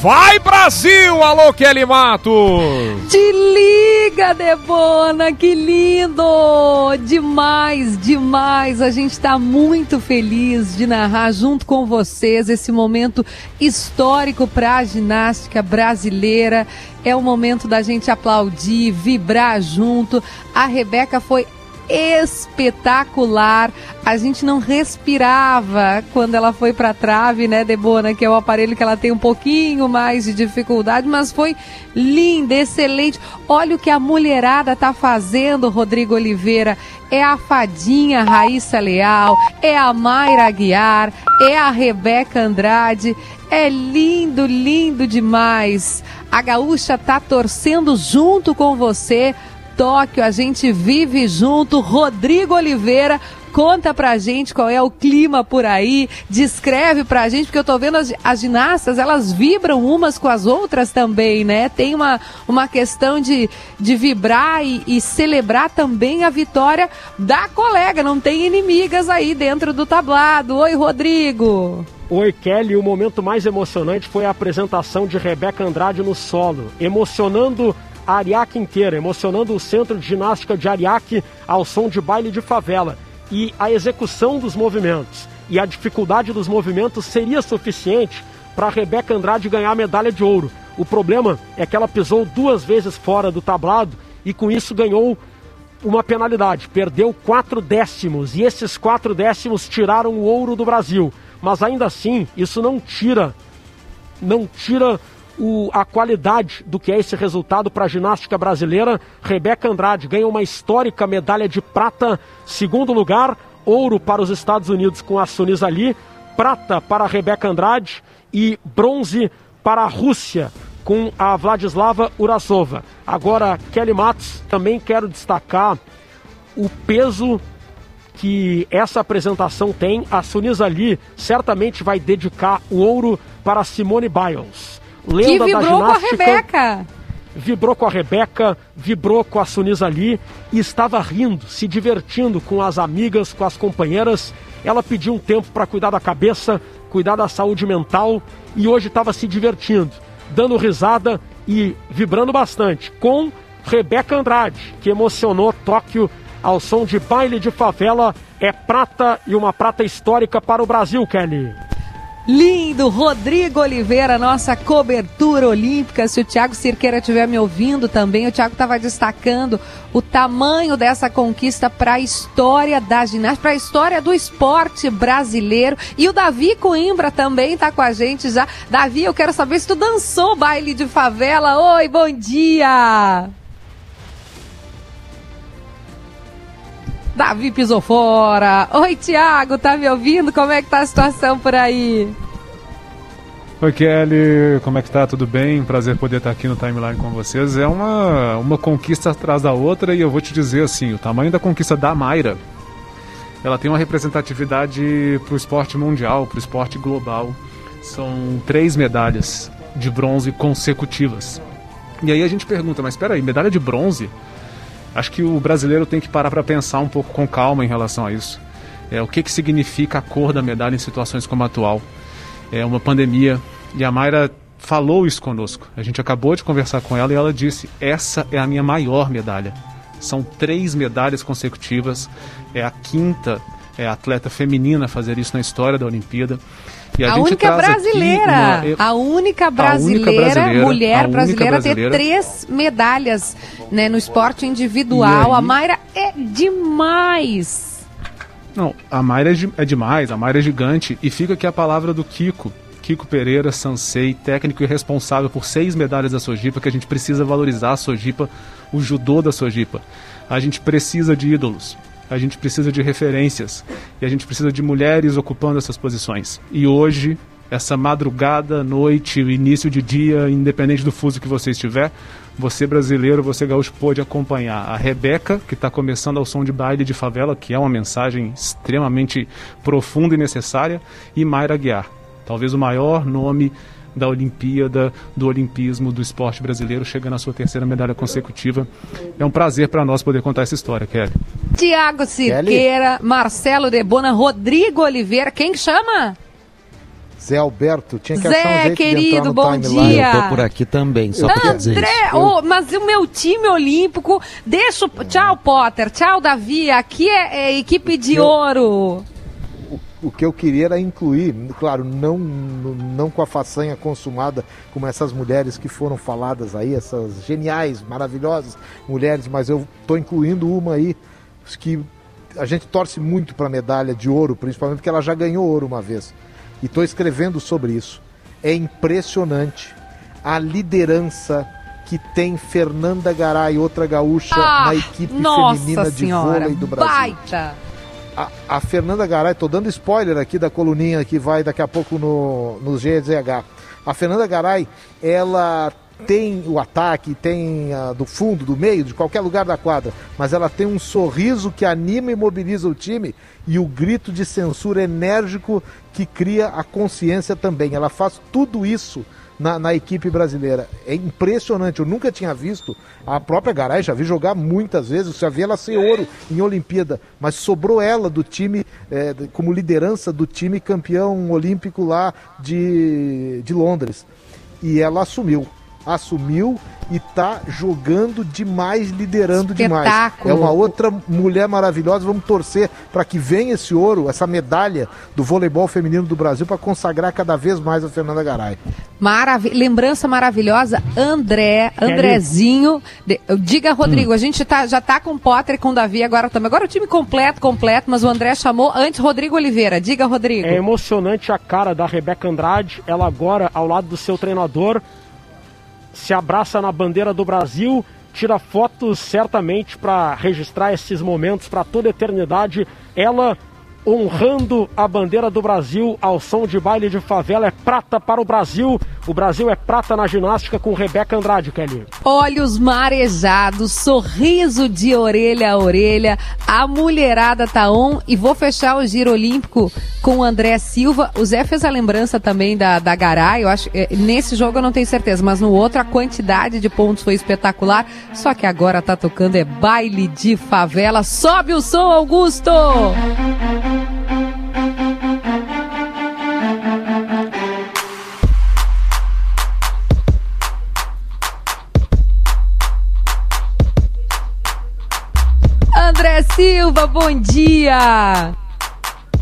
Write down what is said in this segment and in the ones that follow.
Vai Brasil! Alô, Kelly Matos! Te liga, Debona, que lindo! Demais, demais! A gente está muito feliz de narrar junto com vocês esse momento histórico para a ginástica brasileira. É o momento da gente aplaudir, vibrar junto. A Rebeca foi espetacular. A gente não respirava quando ela foi para a trave, né, Debona, que é o aparelho que ela tem um pouquinho mais de dificuldade, mas foi linda, excelente. Olha o que a mulherada tá fazendo, Rodrigo Oliveira. É a fadinha Raíssa Leal, é a Mayra Aguiar, é a Rebeca Andrade. É lindo, lindo demais. A gaúcha tá torcendo junto com você Tóquio, a gente vive junto. Rodrigo Oliveira, conta pra gente qual é o clima por aí, descreve pra gente, porque eu tô vendo as, as ginastas, elas vibram umas com as outras também, né? Tem uma, uma questão de, de vibrar e, e celebrar também a vitória da colega, não tem inimigas aí dentro do tablado. Oi, Rodrigo! Oi, Kelly. O momento mais emocionante foi a apresentação de Rebeca Andrade no solo, emocionando a Ariake inteira, emocionando o centro de ginástica de Ariake ao som de baile de favela. E a execução dos movimentos e a dificuldade dos movimentos seria suficiente para Rebeca Andrade ganhar a medalha de ouro. O problema é que ela pisou duas vezes fora do tablado e com isso ganhou uma penalidade. Perdeu quatro décimos e esses quatro décimos tiraram o ouro do Brasil. Mas ainda assim, isso não tira, não tira o, a qualidade do que é esse resultado para a ginástica brasileira. Rebeca Andrade ganha uma histórica medalha de prata, segundo lugar, ouro para os Estados Unidos com a Sunis Ali, prata para a Rebeca Andrade e bronze para a Rússia com a Vladislava Urasova. Agora, Kelly Matos, também quero destacar o peso que essa apresentação tem. A Sunis Ali certamente vai dedicar o ouro para Simone Biles lenda que vibrou da ginástica. com a Rebeca. Vibrou com a Rebeca, vibrou com a Sunisa ali e estava rindo, se divertindo com as amigas, com as companheiras. Ela pediu um tempo para cuidar da cabeça, cuidar da saúde mental e hoje estava se divertindo, dando risada e vibrando bastante com Rebeca Andrade, que emocionou Tóquio ao som de baile de favela. É prata e uma prata histórica para o Brasil, Kelly. Lindo, Rodrigo Oliveira, nossa cobertura olímpica. Se o Thiago Cirqueira estiver me ouvindo também, o Thiago estava destacando o tamanho dessa conquista para a história da ginástica, para a história do esporte brasileiro. E o Davi Coimbra também está com a gente já. Davi, eu quero saber se tu dançou baile de favela. Oi, bom dia! Davi pisou fora. Oi, Tiago, tá me ouvindo? Como é que tá a situação por aí? Oi, Kelly, como é que tá? Tudo bem? Prazer poder estar aqui no Timeline com vocês. É uma, uma conquista atrás da outra e eu vou te dizer assim, o tamanho da conquista da Mayra, ela tem uma representatividade para o esporte mundial, para o esporte global. São três medalhas de bronze consecutivas. E aí a gente pergunta, mas espera aí, medalha de bronze? Acho que o brasileiro tem que parar para pensar um pouco com calma em relação a isso. É, o que, que significa a cor da medalha em situações como a atual? É uma pandemia e a Mayra falou isso conosco. A gente acabou de conversar com ela e ela disse: essa é a minha maior medalha. São três medalhas consecutivas. É a quinta é atleta feminina a fazer isso na história da Olimpíada. A, a única brasileira, uma... a única brasileira, a única brasileira mulher a brasileira, brasileira, ter três medalhas né, no esporte individual. A Mayra é demais. Não, a Mayra é, de, é demais, a Mayra é gigante. E fica aqui a palavra do Kiko. Kiko Pereira, Sansei, técnico e responsável por seis medalhas da Sojipa, que a gente precisa valorizar a Sojipa, o judô da Sojipa. A gente precisa de ídolos a gente precisa de referências e a gente precisa de mulheres ocupando essas posições. E hoje, essa madrugada, noite, início de dia, independente do fuso que você estiver, você brasileiro, você gaúcho pode acompanhar a Rebeca, que está começando ao som de baile de favela, que é uma mensagem extremamente profunda e necessária, e Mayra Guiar, talvez o maior nome da Olimpíada, do Olimpismo, do esporte brasileiro, chega na sua terceira medalha consecutiva. É um prazer para nós poder contar essa história, Kelly. Tiago Cirqueira, Marcelo Debona, Rodrigo Oliveira, quem chama? Zé Alberto, tinha que achar um Zé, jeito querido, no bom dia. Eu tô por aqui também, só pra dizer isso. André, ô, mas o meu time olímpico, deixa o... Tchau, Potter, tchau, Davi, aqui é, é equipe de Eu- ouro. O que eu queria era incluir, claro, não, não com a façanha consumada como essas mulheres que foram faladas aí, essas geniais, maravilhosas mulheres, mas eu estou incluindo uma aí que a gente torce muito para a medalha de ouro, principalmente porque ela já ganhou ouro uma vez. E estou escrevendo sobre isso. É impressionante a liderança que tem Fernanda Garay, outra gaúcha, Ah, na equipe feminina de senhora, vôlei do Brasil. baita. A, a Fernanda Garay, tô dando spoiler aqui da coluninha que vai daqui a pouco no, no GZH. A Fernanda Garay, ela tem o ataque, tem do fundo, do meio, de qualquer lugar da quadra, mas ela tem um sorriso que anima e mobiliza o time e o grito de censura enérgico que cria a consciência também. Ela faz tudo isso na, na equipe brasileira. É impressionante, eu nunca tinha visto a própria Garay, já vi jogar muitas vezes, já vi ela ser ouro em Olimpíada, mas sobrou ela do time, de- como liderança do time campeão olímpico lá de, de Londres. E ela assumiu. Assumiu e tá jogando demais, liderando demais. É uma outra mulher maravilhosa. Vamos torcer para que venha esse ouro, essa medalha do voleibol feminino do Brasil para consagrar cada vez mais a Fernanda Garay. Maravi lembrança maravilhosa, André, Andrezinho. De- Diga, Rodrigo, a gente tá, já tá com o Potter e com o Davi agora também. Agora o time completo, completo, mas o André chamou antes Rodrigo Oliveira. Diga, Rodrigo. É emocionante a cara da Rebeca Andrade. Ela agora, ao lado do seu treinador, se abraça na bandeira do Brasil, tira fotos certamente para registrar esses momentos para toda a eternidade. Ela honrando a bandeira do Brasil ao som de baile de favela. É prata para o Brasil. O Brasil é prata na ginástica com Rebeca Andrade, Kelly. Olhos marejados, sorriso de orelha a orelha, a mulherada tá on e vou fechar o giro olímpico com o André Silva. O Zé fez a lembrança também da, da Garay, eu acho, eh, nesse jogo eu não tenho certeza, mas no outro a quantidade de pontos foi espetacular, só que agora tá tocando é baile de favela. Sobe o som, Augusto! Silva, bom dia!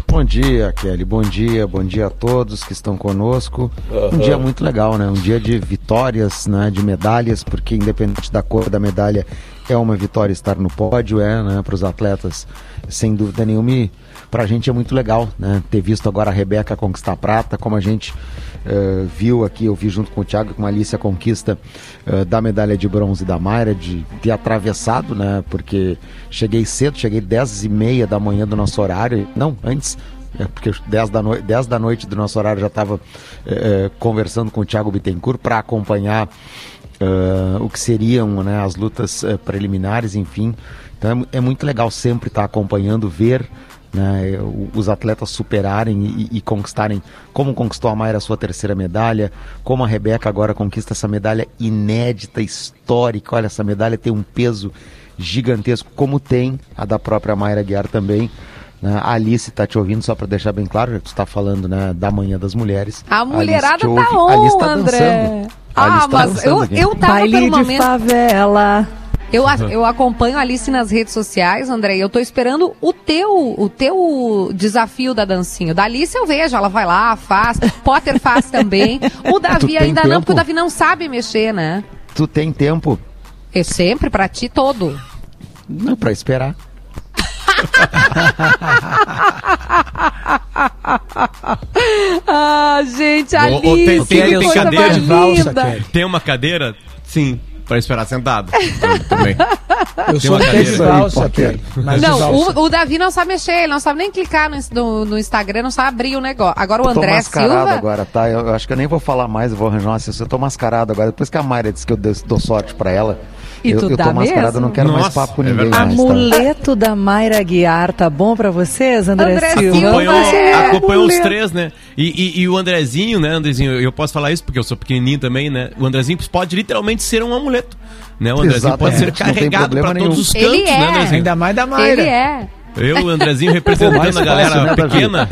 Bom dia, Kelly. Bom dia, bom dia a todos que estão conosco. Um dia muito legal, né? Um dia de vitórias, né? De medalhas, porque independente da cor da medalha, é uma vitória estar no pódio, é, né? Para os atletas, sem dúvida nenhuma. E pra gente é muito legal, né? Ter visto agora a Rebeca conquistar a prata, como a gente eh, viu aqui, eu vi junto com o Thiago com a Alice a conquista eh, da medalha de bronze da Mayra, de ter atravessado, né? Porque cheguei cedo, cheguei 10 e meia da manhã do nosso horário, não, antes, é porque 10 da, noi 10 da noite do nosso horário já estava conversando com o Thiago Bittencourt para acompanhar eh, o que seriam né, as lutas eh, preliminares, enfim. Então é é, muito legal sempre estar acompanhando, ver né, os atletas superarem e, e conquistarem, como conquistou a Mayra a sua terceira medalha, como a Rebeca agora conquista essa medalha inédita, histórica. Olha, essa medalha tem um peso gigantesco, como tem a da própria Mayra Guiar também. né. A Alice está te ouvindo, só para deixar bem claro, já que tu está falando né, da Manhã das Mulheres. A mulherada te tá ouve. on, A Alice tá André. dançando. A Ah, Alice tá mas dançando eu, aqui. eu tava Baile pelo de momento... favela. Eu, a- eu acompanho a Alice nas redes sociais, André, e eu tô esperando o teu, o teu desafio da dancinha. Da Alice eu vejo, ela vai lá, faz. Potter faz também. O Davi ainda não, tempo? porque o Davi não sabe mexer, né? Tu tem tempo? Eu sempre, pra ti, todo. Não, para esperar. Ah, gente, Alice, ô, tem- tem- que tem coisa cadeira mais de valsa, linda. Kelly. Tem uma cadeira? Sim, para esperar sentado. Também. Eu sou uma até de cadeira. valsa, Aí, Kelly. Mas de Não, o, o Davi não sabe mexer, ele não sabe nem clicar no, no, no Instagram, não sabe abrir o negócio. Agora o Eu tô André mascarado Silva. agora, tá? Eu, eu acho que eu nem vou falar mais, eu vou arranjar uma assessora. Eu tô mascarado agora. Depois que a Mayra disse que eu dou, dou sorte pra ela, E eu, tu eu dá tô mascarado, mesmo? eu não quero mais Nossa, papo com é ninguém verdade. mais, tá? Amuleto da Mayra Guiar, tá bom pra vocês, André, André Silva? Acompanhou, É, acompanhou os três, né? E, e- e o Andrezinho, né, Andrezinho, eu posso falar isso porque eu sou pequenininho também, né? O Andrezinho pode literalmente ser um amuleto. Né? O Andrezinho pode ser Exatamente, não tem carregado problema para todos nenhum. os cantos, Ele né, é. Andrezinho? Ainda mais da Maíra. Ele é. Eu, o Andrezinho, representando mais a galera fácil, né, Davi? pequena.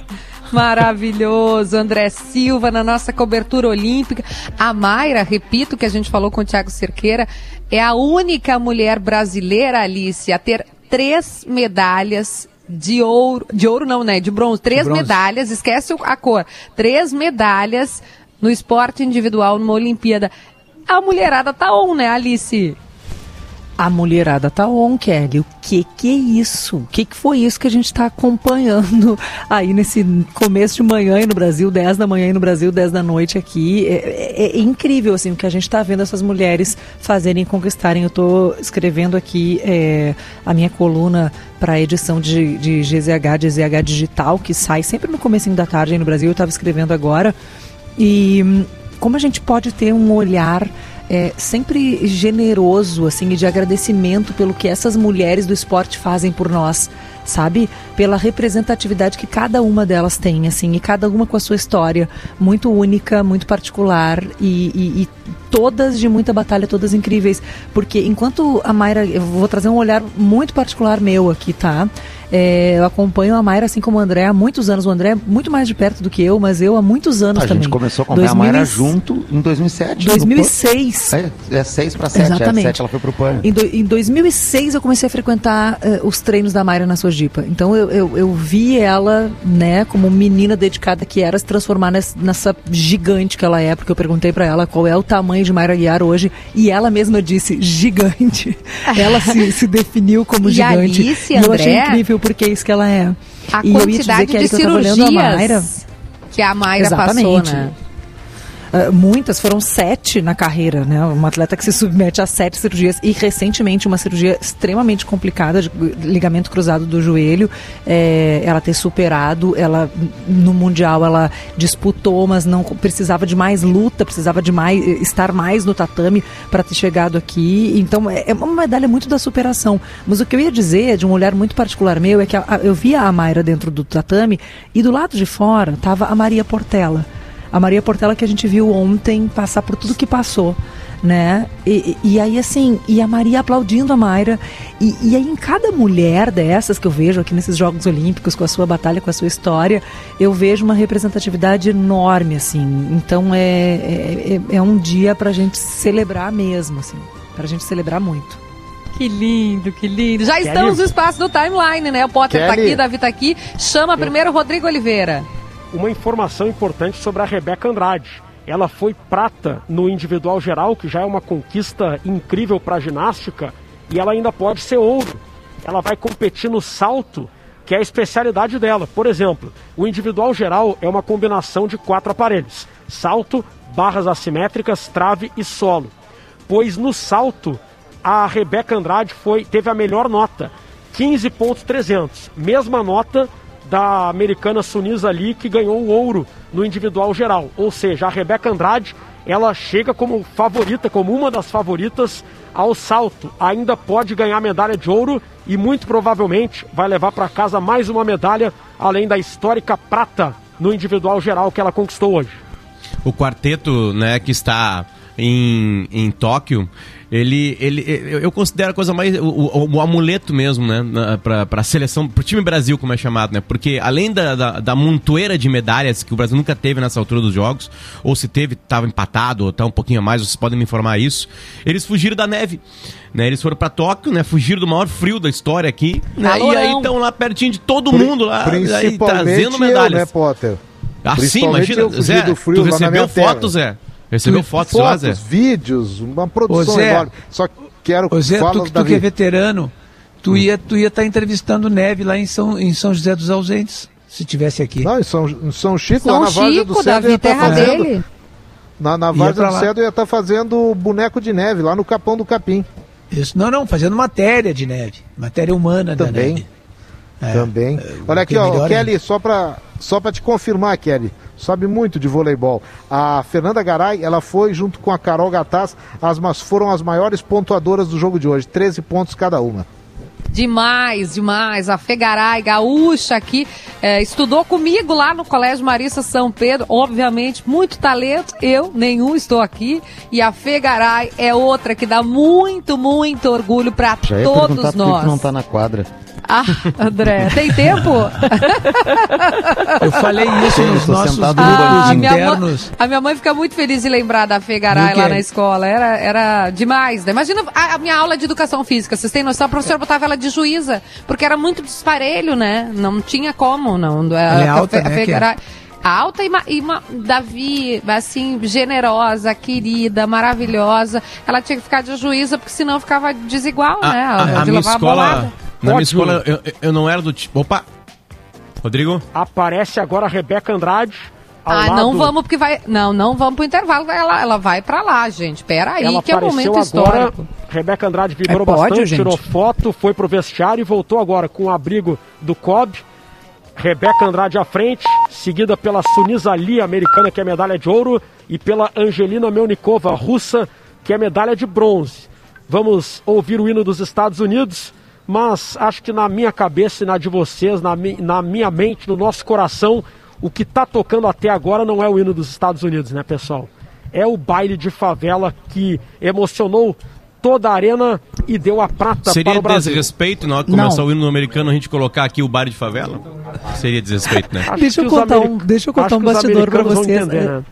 Maravilhoso, André Silva na nossa cobertura olímpica. A Mayra, repito que a gente falou com o Thiago Cerqueira, é a única mulher brasileira, Alice, a ter três medalhas de ouro, de ouro não, né? De bronze, três bronze. medalhas, esquece a cor, três medalhas no esporte individual numa Olimpíada. A mulherada tá on, né, Alice? A mulherada tá on, Kelly. O que que é isso? O que que foi isso que a gente está acompanhando aí nesse começo de manhã aí no Brasil, 10 da manhã aí no Brasil, 10 da noite aqui? É, é- é incrível, assim, o que a gente está vendo essas mulheres fazerem conquistarem. Eu estou escrevendo aqui é, a minha coluna para a edição de, de GZH, de GZH Digital, que sai sempre no comecinho da tarde aí no Brasil. Eu estava escrevendo agora. E hum, como a gente pode ter um olhar é, sempre generoso, assim, de agradecimento pelo que essas mulheres do esporte fazem por nós, sabe? Pela representatividade que cada uma delas tem, assim, e cada uma com a sua história muito única, muito particular e, e- e todas de muita batalha, todas incríveis. Porque enquanto a Mayra, eu vou trazer um olhar muito particular meu aqui, tá? É, eu acompanho a Mayra, assim como o André, há muitos anos. O André é muito mais de perto do que eu, mas eu há muitos anos A também. gente começou a acompanhar a Mayra 2000 junto em 2007. no 2006. PAN. É, é 6 para 7, é Exatamente. 7 ela foi pro PAN. Em, do- em 2006 eu comecei a frequentar eh, os treinos da Mayra na Então eu, eu, eu vi ela, né, como menina dedicada que era, se transformar nes- nessa gigante que ela é, porque eu perguntei pra ela qual é o tamanho de Mayra Guiar hoje e ela mesma disse gigante. ela se, se definiu como E gigante. Alice, e eu achei André, incrível porque é isso que ela é. A e eu ia te dizer quantidade que, de cirurgias que a Mayra Exatamente. passou, né? Uh, muitas, foram sete na carreira, né? Uma atleta que se submete a sete cirurgias e recentemente uma cirurgia extremamente complicada de ligamento cruzado do joelho, é, ela ter superado, ela no mundial ela disputou, mas não precisava de mais luta, precisava de mais estar mais no tatame para ter chegado aqui. Então é é uma medalha muito da superação. Mas o que eu ia dizer, de um olhar muito particular meu, é que a- a- eu via a Mayra dentro do tatame e do lado de fora estava a Maria Portela. A Maria Portela que a gente viu ontem passar por tudo que passou, né? E, e- aí, assim, e a Maria aplaudindo a Mayra. E, e aí, em cada mulher dessas que eu vejo aqui nesses Jogos Olímpicos, com a sua batalha, com a sua história, eu vejo uma representatividade enorme, assim. Então, é, é, é- é um dia pra gente celebrar mesmo, assim. Pra gente celebrar muito. Que lindo, que lindo. Já Kelly. estamos no espaço do timeline, né? O Potter tá Kelly. aqui, Davi tá aqui. Chama primeiro o Rodrigo Oliveira. Uma informação importante sobre a Rebeca Andrade. Ela foi prata no individual geral, que já é uma conquista incrível para a ginástica, e ela ainda pode ser ouro. Ela vai competir no salto, que é a especialidade dela. Por exemplo, o individual geral é uma combinação de quatro aparelhos: salto, barras assimétricas, trave e solo. Pois no salto, a Rebeca Andrade foi, teve a melhor nota, 15.300. Mesma nota da americana Sunisa Ali, que ganhou o ouro no individual geral. Ou seja, a Rebeca Andrade, ela chega como favorita, como uma das favoritas ao salto. Ainda pode ganhar medalha de ouro e muito provavelmente vai levar para casa mais uma medalha, além da histórica prata no individual geral que ela conquistou hoje. o quarteto, né, que está em, em Tóquio, ele, ele, eu eu considero a coisa mais, o, o- o amuleto mesmo, né, pra, pra seleção, pro time Brasil, como é chamado, né, porque além da, da, da montoeira de medalhas que o Brasil nunca teve nessa altura dos jogos, ou se teve, estava empatado, ou tá um pouquinho a mais, vocês podem me informar isso, eles fugiram da neve, né, eles foram pra Tóquio, né, fugiram do maior frio da história aqui, né, e aí estão lá pertinho de todo mundo lá, aí, trazendo eu, medalhas. né, Potter? Ah, sim, Principalmente imagina. eu Zé, do frio tu recebeu terra. fotos, Zé? Recebeu Tu- fotos, lá, Zé? vídeos, uma produção Ô, Zé. enorme. Só quero Ô Zé, fala, tu, que- tu que é veterano, tu ia tu ia estar entrevistando Neve lá em São, em São José dos Ausentes, se tivesse aqui. Não, em São, em São Chico, lá São na Várzea do Chico, Cedo, ia terra fazendo. dele. Na, na Várzea do lá. Cedo eu ia estar fazendo boneco de neve, lá no Capão do Capim. Isso, não, não, fazendo matéria de neve, matéria humana da Também. neve. É, Também. é, Olha o aqui, que é ó, melhor Kelly, só pra, só pra te confirmar, Kelly, sabe muito de voleibol. A Fernanda Garay, ela foi junto com a Carol Gataz, as, mas foram as maiores pontuadoras do jogo de hoje, 13 pontos cada uma. Demais, demais. A Fegaray, gaúcha aqui, é, estudou comigo lá no Colégio Marista São Pedro. Obviamente, muito talento. Eu, nenhum, estou aqui. E a Fegaray é outra que dá muito, muito orgulho para Já ia perguntar todos por que nós. que não tá na quadra. Ah, André, tem tempo? Eu falei isso Sim, nos nossos grupos Ah, minha mãe, internos. a minha mãe fica muito feliz de lembrar da Fê Do Garay quê? lá na escola. Era, era demais, né? Imagina a, a minha aula de educação física. Vocês têm noção? A professora botava ela de juíza, porque era muito disparelho, né? Não tinha como, não. Ela é A alta, Fê- a né, que é? Alta e, ma- e ma- Davi, assim, generosa, querida, maravilhosa. Ela tinha que ficar de juíza, porque senão ficava desigual, A, né? a- a de minha a escola. bolada. Na minha escola, eu, eu não era do tipo. Opa! Rodrigo? Aparece agora a Rebeca Andrade. ao Ah, lado- não vamos porque vai. Não, não vamos pro intervalo. Ela, ela vai pra lá, gente. Pera aí, Ela que é um momento agora. histórico. Rebeca Andrade vibrou É pódio, bastante, gente. tirou foto, foi pro vestiário e voltou agora com o abrigo do Cobb. Rebeca Andrade à frente, seguida pela Sunisa Ali, americana, que é medalha de ouro, e pela Angelina Melnikova, russa, que é medalha de bronze. Vamos ouvir o hino dos Estados Unidos, mas acho que na minha cabeça e na de vocês, na, mi- na minha mente, no nosso coração, o que está tocando até agora não é o hino dos Estados Unidos, né, pessoal? É o baile de favela que emocionou toda a arena e deu a prata Seria para o Brasil. desrespeito na hora que Não. começar o hino americano a gente colocar aqui o bar de favela? Seria desrespeito, né? Deixa eu contar um- deixa eu contar acho um bastidor vão vocês, entender, é. né?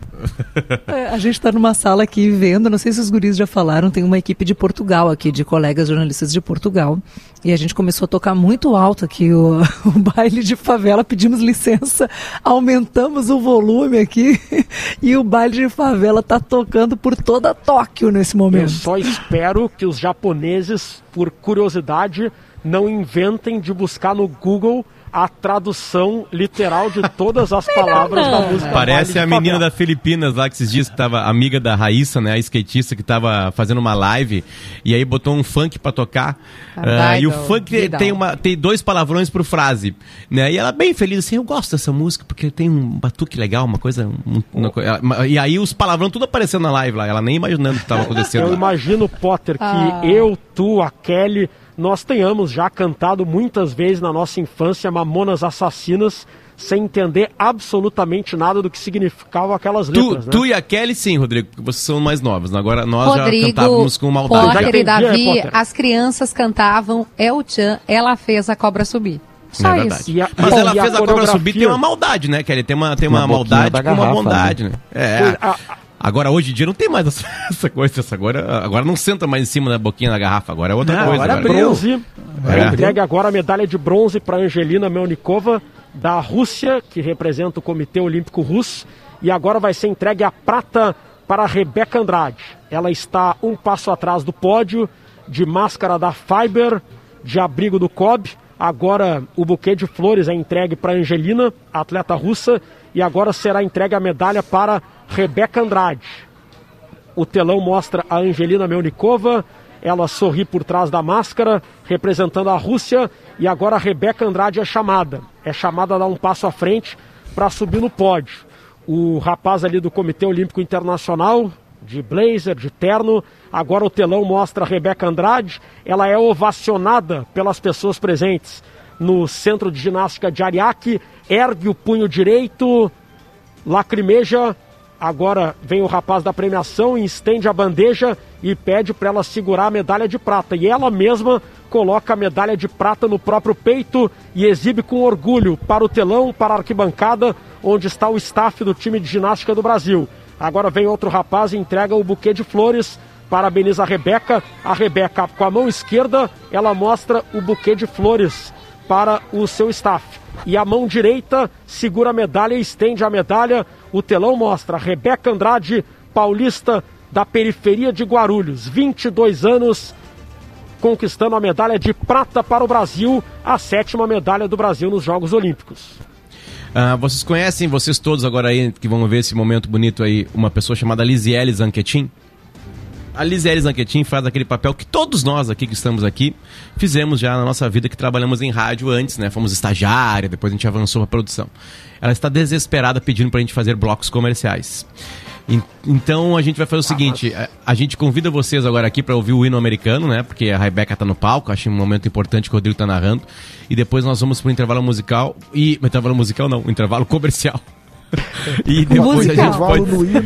É, A gente está numa sala aqui vendo, não sei se os guris já falaram, tem uma equipe de Portugal aqui, de colegas jornalistas de Portugal. E a gente começou a tocar muito alto aqui o, o baile de favela, pedimos licença, aumentamos o volume aqui e o baile de favela está tocando por toda Tóquio nesse Eu momento. só espero que os japoneses, por curiosidade, não inventem de buscar no Google a tradução literal de todas as palavras da música. Parece a menina da Filipinas lá que esses dias que tava amiga da Raíssa, né? A skatista que tava fazendo uma live e aí botou um funk pra tocar. Ah, e o funk tem- uma, tem dois palavrões por frase. Né? E ela bem feliz assim, eu gosto dessa música porque tem um batuque legal, uma coisa. um- uma ela- e aí os palavrões tudo aparecendo na live lá, ela nem imaginando o que tava acontecendo. Eu lá. imagino, Potter, que Ah. eu, tu, a Kelly, nós tenhamos já cantado muitas vezes na nossa infância Mamonas Assassinas sem entender absolutamente nada do que significavam aquelas Tu, letras, né? tu e a Kelly, sim, Rodrigo, porque vocês são mais novos. Agora nós já Rodrigo, cantávamos com maldade. Já Potter entendi, e Davi, né, Potter? as crianças cantavam El Chan, ela fez a cobra subir. Só É verdade. isso. A- Mas Bom, ela e a fez a cobra subir, tem uma maldade, né, Kelly? Tem uma, tem uma boquinha maldade da com uma garrafa, bondade, né? É. Pois, a- Agora, hoje em dia, não tem mais essa, coisa. Essa agora, agora não senta mais em cima da boquinha da garrafa. Agora é outra Não, coisa. agora agora. abriu. bronze. É. É. Entregue agora a medalha de bronze para Angelina Melnikova, da Rússia, que representa o Comitê Olímpico Russo. E agora vai ser entregue a prata para a Rebeca Andrade. Ela está um passo atrás do pódio, de máscara da Fiber, de abrigo do Cobb. Agora o buquê de flores é entregue para Angelina, atleta russa. E agora será entregue a medalha para Rebeca Andrade. O telão mostra a Angelina Melnikova. Ela sorri por trás da máscara, representando a Rússia. E agora a Rebeca Andrade é chamada. É chamada a dar um passo à frente para subir no pódio. O rapaz ali do Comitê Olímpico Internacional, de blazer, de terno. Agora o telão mostra a Rebeca Andrade. Ela é ovacionada pelas pessoas presentes no Centro de Ginástica de Ariake. Ergue o punho direito, lacrimeja. Agora vem o rapaz da premiação e estende a bandeja e pede para ela segurar a medalha de prata. E ela mesma coloca a medalha de prata no próprio peito e exibe com orgulho para o telão, para a arquibancada, onde está o staff do time de ginástica do Brasil. Agora vem outro rapaz e entrega o buquê de flores. Parabeniza a Rebeca. A Rebeca, com a mão esquerda, ela mostra o buquê de flores para o seu staff. E a mão direita segura a medalha e estende a medalha. O telão mostra Rebeca Andrade, paulista da periferia de Guarulhos, 22 anos, conquistando a medalha de prata para o Brasil, a sétima medalha do Brasil nos Jogos Olímpicos. Ah, vocês conhecem, vocês todos agora aí que vão ver esse momento bonito aí, uma pessoa chamada Lisiele Zanquetin? A Lisiele Zanquetin faz aquele papel que todos nós aqui que estamos aqui fizemos já na nossa vida, que trabalhamos em rádio antes, né? Fomos estagiária, depois a gente avançou para produção. Ela está desesperada pedindo para a gente fazer blocos comerciais. En- Então a gente vai fazer o seguinte: a- a gente convida vocês agora aqui para ouvir o hino americano, né? Porque a Rebeca tá no palco, acho um momento importante que o Rodrigo tá narrando. E depois nós vamos pro intervalo musical e. Intervalo musical não, intervalo comercial. E depois a Musical. gente pode.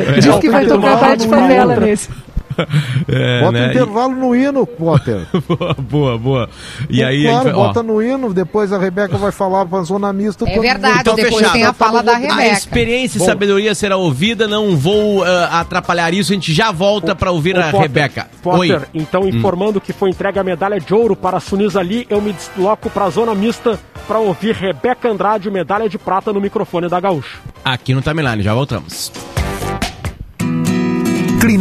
É Diz que vai Capitão tocar Marvel, favela nesse. É, Bota né? um intervalo no hino, Potter. boa, boa, boa. E aí claro, a vai, bota no hino, depois a Rebeca vai falar pra zona mista. É quando- verdade, Então, depois fechado. tem a fala da a Rebeca. experiência e Bom. sabedoria será ouvida, não vou ah, atrapalhar isso, a gente já volta pra ouvir Ô, a Potter, Rebeca. Potter, Oi. Hum. então informando que foi entregue a medalha de ouro para a Sunis ali, eu me desloco para a zona mista para ouvir Rebeca Andrade, medalha de prata no microfone da Gaúcho. Aqui no Timeline, já voltamos.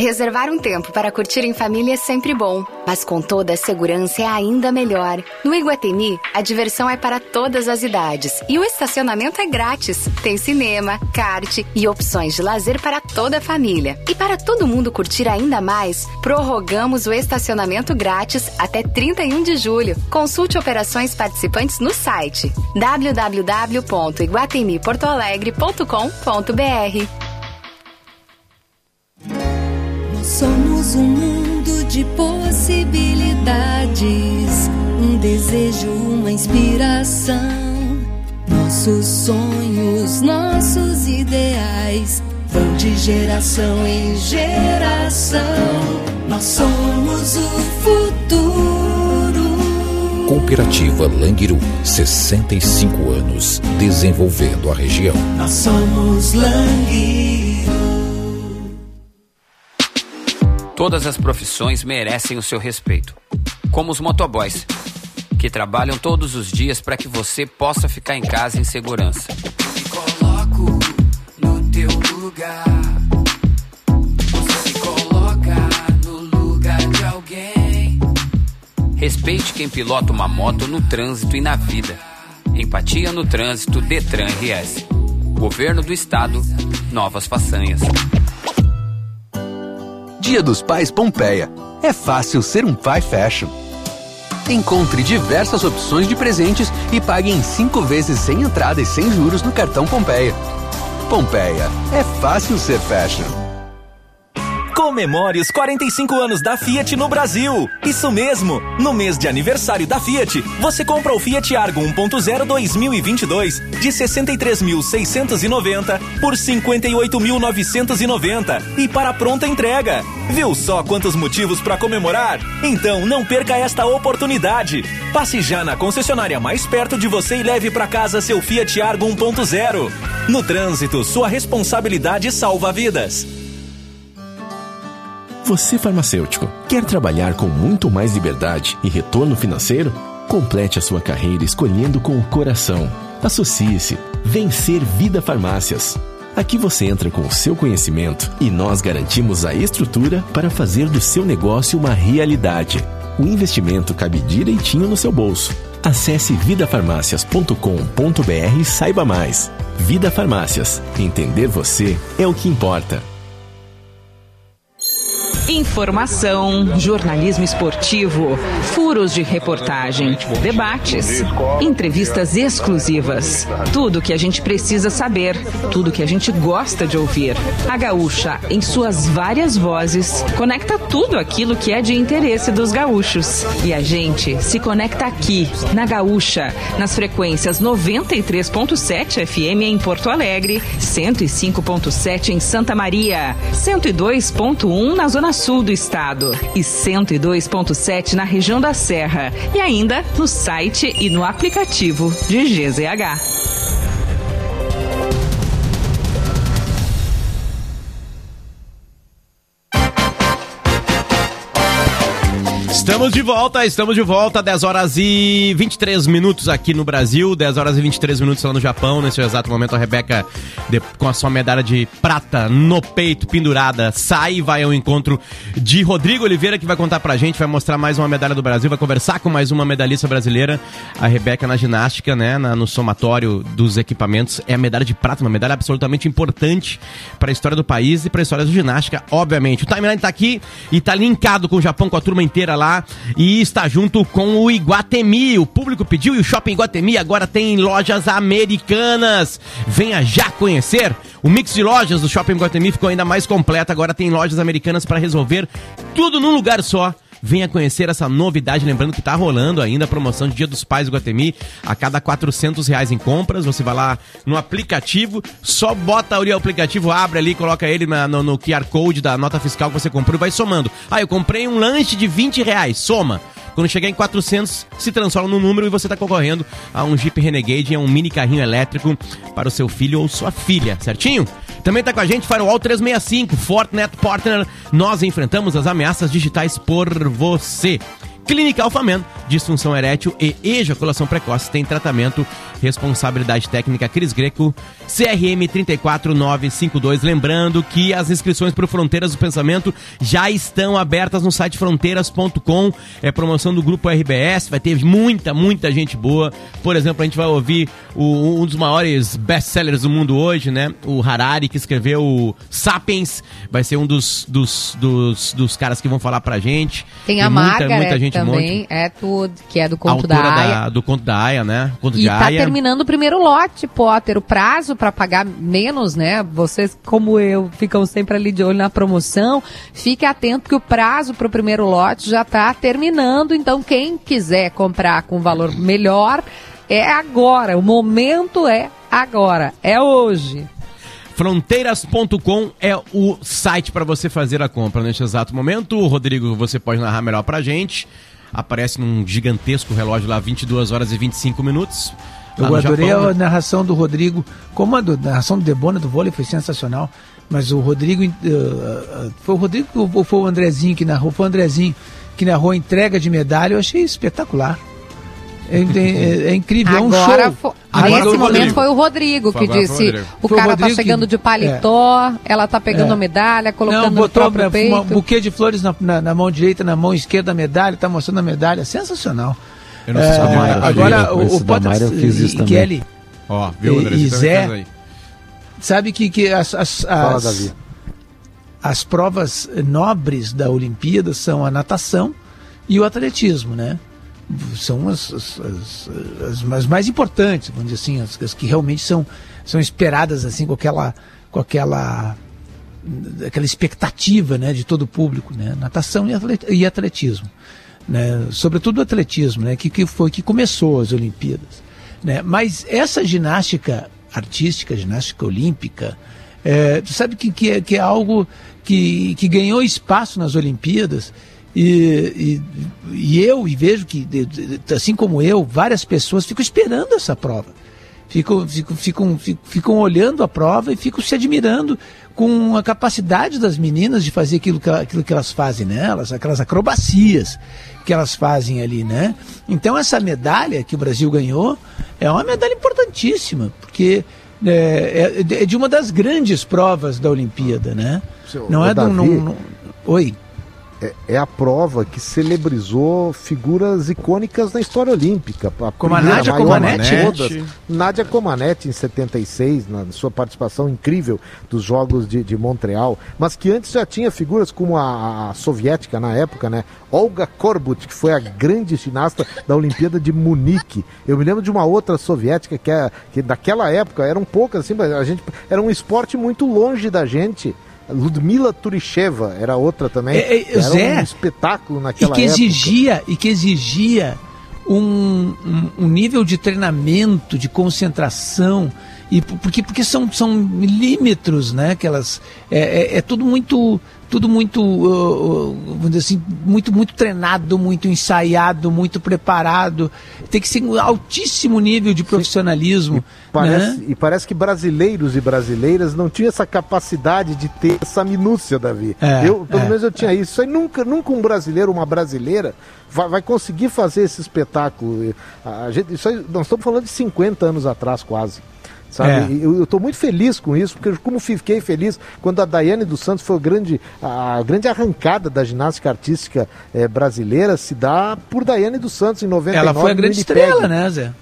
Reservar um tempo para curtir em família é sempre bom, mas com toda a segurança é ainda melhor. No Iguatemi, a diversão é para todas as idades e o estacionamento é grátis. Tem cinema, kart e opções de lazer para toda a família. E para todo mundo curtir ainda mais, prorrogamos o estacionamento grátis até 31 de julho. Consulte operações participantes no site www.iguatemiportoalegre.com.br. somos um mundo de possibilidades, um desejo, uma inspiração. Nossos sonhos, nossos ideais vão de geração em geração. Nós somos o futuro. Cooperativa Langiru, 65 anos, desenvolvendo a região. Nós somos Languiro. Todas as profissões merecem o seu respeito. Como os motoboys, que trabalham todos os dias para que você possa ficar em casa em segurança. Me coloco no teu lugar. Você se coloca no lugar de alguém. Respeite quem pilota uma moto no trânsito e na vida. Empatia no trânsito Detran RS. Governo do Estado, novas façanhas. Dia dos Pais Pompeia. É fácil ser um pai fashion. Encontre diversas opções de presentes e pague em cinco vezes sem entrada e sem juros no cartão Pompeia. Pompeia. É fácil ser fashion. Comemore os 45 anos da Fiat no Brasil. Isso mesmo! No mês de aniversário da Fiat, você compra o Fiat Argo 1.0 2022 de 63.690 por 58.990 e para pronta entrega. Viu só quantos motivos para comemorar? Então não perca esta oportunidade. Passe já na concessionária mais perto de você e leve para casa seu Fiat Argo 1.0. No trânsito, sua responsabilidade salva vidas. Você farmacêutico, quer trabalhar com muito mais liberdade e retorno financeiro? Complete a sua carreira escolhendo com o coração. Associe-se. Vencer Vida Farmácias. Aqui você entra com o seu conhecimento e nós garantimos a estrutura para fazer do seu negócio uma realidade. O investimento cabe direitinho no seu bolso. Acesse vidafarmácias.com.br e saiba mais. Vida Farmácias. Entender você é o que importa. Informação, jornalismo esportivo, furos de reportagem, debates, entrevistas exclusivas. Tudo que a gente precisa saber, tudo que a gente gosta de ouvir. A Gaúcha, em suas várias vozes, conecta tudo aquilo que é de interesse dos gaúchos. E a gente se conecta aqui, na Gaúcha, nas frequências 93.7 FM em Porto Alegre, 105.7 em Santa Maria, 102.1 na Zona Sul do estado e 102.7 na região da Serra e ainda no site e no aplicativo de GZH. Estamos de volta, estamos de volta, 10 horas e 23 minutos aqui no Brasil, 10 horas e 23 minutos lá no Japão. Nesse exato momento, a Rebeca, com a sua medalha de prata no peito pendurada, sai e vai ao encontro de Rodrigo Oliveira, que vai contar pra gente, vai mostrar mais uma medalha do Brasil, vai conversar com mais uma medalhista brasileira. A Rebeca na ginástica, né, na- no somatório dos equipamentos, é a medalha de prata, uma medalha absolutamente importante para a história do país e para a história da ginástica, obviamente. O timeline tá aqui e tá linkado com o Japão, com a turma inteira lá e está junto com o Iguatemi. O público pediu e o Shopping Iguatemi agora tem lojas americanas. Venha já conhecer. O mix de lojas do Shopping Iguatemi ficou ainda mais completo. Agora tem lojas americanas para resolver tudo num lugar só. Venha conhecer essa novidade, lembrando que tá rolando ainda a promoção de Dia dos Pais do Guatemi. A cada 400 reais em compras, você vai lá no aplicativo, só bota o aplicativo, abre ali, coloca ele na- no, no QR Code da nota fiscal que você comprou e vai somando. Ah, eu comprei um lanche de 20 reais, soma. Quando chegar em 400, se transforma no número e você está concorrendo a um Jeep Renegade, a um mini carrinho elétrico para o seu filho ou sua filha, certinho? Também tá com a gente Firewall 365, Fortnet Partner. Nós enfrentamos as ameaças digitais por você. Clínica Alfaman, disfunção erétil e ejaculação precoce tem tratamento, responsabilidade técnica Cris Greco, CRM 34952. Lembrando que as inscrições para o Fronteiras do Pensamento já estão abertas no site fronteiras.com. É promoção do grupo RBS, vai ter muita, muita gente boa. Por exemplo, a gente vai ouvir o- um dos maiores best-sellers do mundo hoje, né? O Harari, que escreveu o Sapiens, vai ser um dos, dos, dos, dos caras que vão falar pra gente. Tem a muita, Margaret muita gente. Também, é tudo, que é do conto da Aya. da- do conto da Aya, né? Conto E de tá Aya. terminando o primeiro lote, Potter. O prazo para pagar menos, né? Vocês, como eu, ficam sempre ali de olho na promoção. Fique atento que o prazo para o primeiro lote já tá terminando. Então, quem quiser comprar com valor melhor, é agora. O momento é agora. É hoje. Fronteiras.com é o site para você fazer a compra neste exato momento. Rodrigo, você pode narrar melhor pra gente. Aparece num gigantesco relógio lá, 22 horas e 25 minutos. Eu no adorei Japão, a né? narração do Rodrigo, como a, do- a narração do Debona do vôlei foi sensacional, mas o Rodrigo, eh, foi o Rodrigo ou foi o Andrezinho que narrou? Foi o Andrezinho que narrou a entrega de medalha, eu achei espetacular. É, é- é incrível, é um Agora, show. fo- Agora nesse momento Rodrigo. foi o Rodrigo que agora disse: Rodrigo. o o cara tá chegando que- de paletó, ela tá pegando É. medalha, colocando Não, no botou próprio pra- peito. um buquê de flores na, na- na mão direita, na mão esquerda a medalha, tá mostrando a medalha, sensacional. Eu não sei se É, Mayra agora o, o Potter Mayra eu fiz e- isso e também. Kelly Ó, viu, André? e também Zé, sabe que, que as, as, as, Davi. as provas nobres da Olimpíada são a natação e o atletismo, né? São as, as, as- as- mais importantes, vamos dizer assim, as, as que realmente são, são esperadas assim com aquela, com aquela, aquela expectativa né, de todo o público, né? Natação e atlet- atletismo. Né? Sobretudo o atletismo, né? que, que foi que começou as Olimpíadas. Né? Mas essa ginástica artística, ginástica olímpica, é, sabe que, que, é, que é algo que, que ganhou espaço nas Olimpíadas e, e, e eu e vejo que, assim como eu, várias pessoas ficam esperando essa prova. Ficam, ficam, ficam, ficam, olhando a prova e ficam se admirando com a capacidade das meninas de fazer aquilo que, aquilo que elas fazem nelas, aquelas acrobacias que elas fazem ali, né? Então essa medalha que o Brasil ganhou é uma medalha importantíssima, porque é, é- é de uma das grandes provas da Olimpíada, né? Seu- Não é Davi, não- não- Oi. É, é a prova que celebrizou figuras icônicas na história olímpica. A Como a primeira, Nádia maior Comaneci. todas. Nádia Comaneci, em 76, na sua participação incrível dos Jogos de, de Montreal, mas que antes já tinha figuras como a, a soviética na época, né? Olga Korbut, que foi a grande ginasta da Olimpíada de Munique. Eu me lembro de uma outra soviética que, é, que daquela época eram poucas, assim, mas a gente era um esporte muito longe da gente. Ludmila Turicheva era outra também. É, é, era um espetáculo e naquela que época. exigia e que exigia um, um, um nível de treinamento, de concentração E porque, porque são, são milímetros, né? Que elas, é, é, é tudo muito tudo muito, uh, uh, vamos dizer assim, muito, muito treinado, muito ensaiado, muito preparado. Tem que ser um altíssimo nível de profissionalismo. Parece, né? E parece que brasileiros e brasileiras não tinham essa capacidade de ter essa minúcia, Davi. É, eu, pelo é, menos eu tinha isso. Isso aí nunca, nunca um brasileiro, uma brasileira vai, vai conseguir fazer esse espetáculo. A gente, isso aí, nós estamos falando de 50 anos atrás, quase. Sabe? É. Eu estou muito feliz com isso, porque como fiquei feliz quando a Daiane dos Santos foi o grande, a grande arrancada da ginástica artística eh, brasileira se dá por Daiane dos Santos em 99. Ela foi a grande estrela, né, Zé?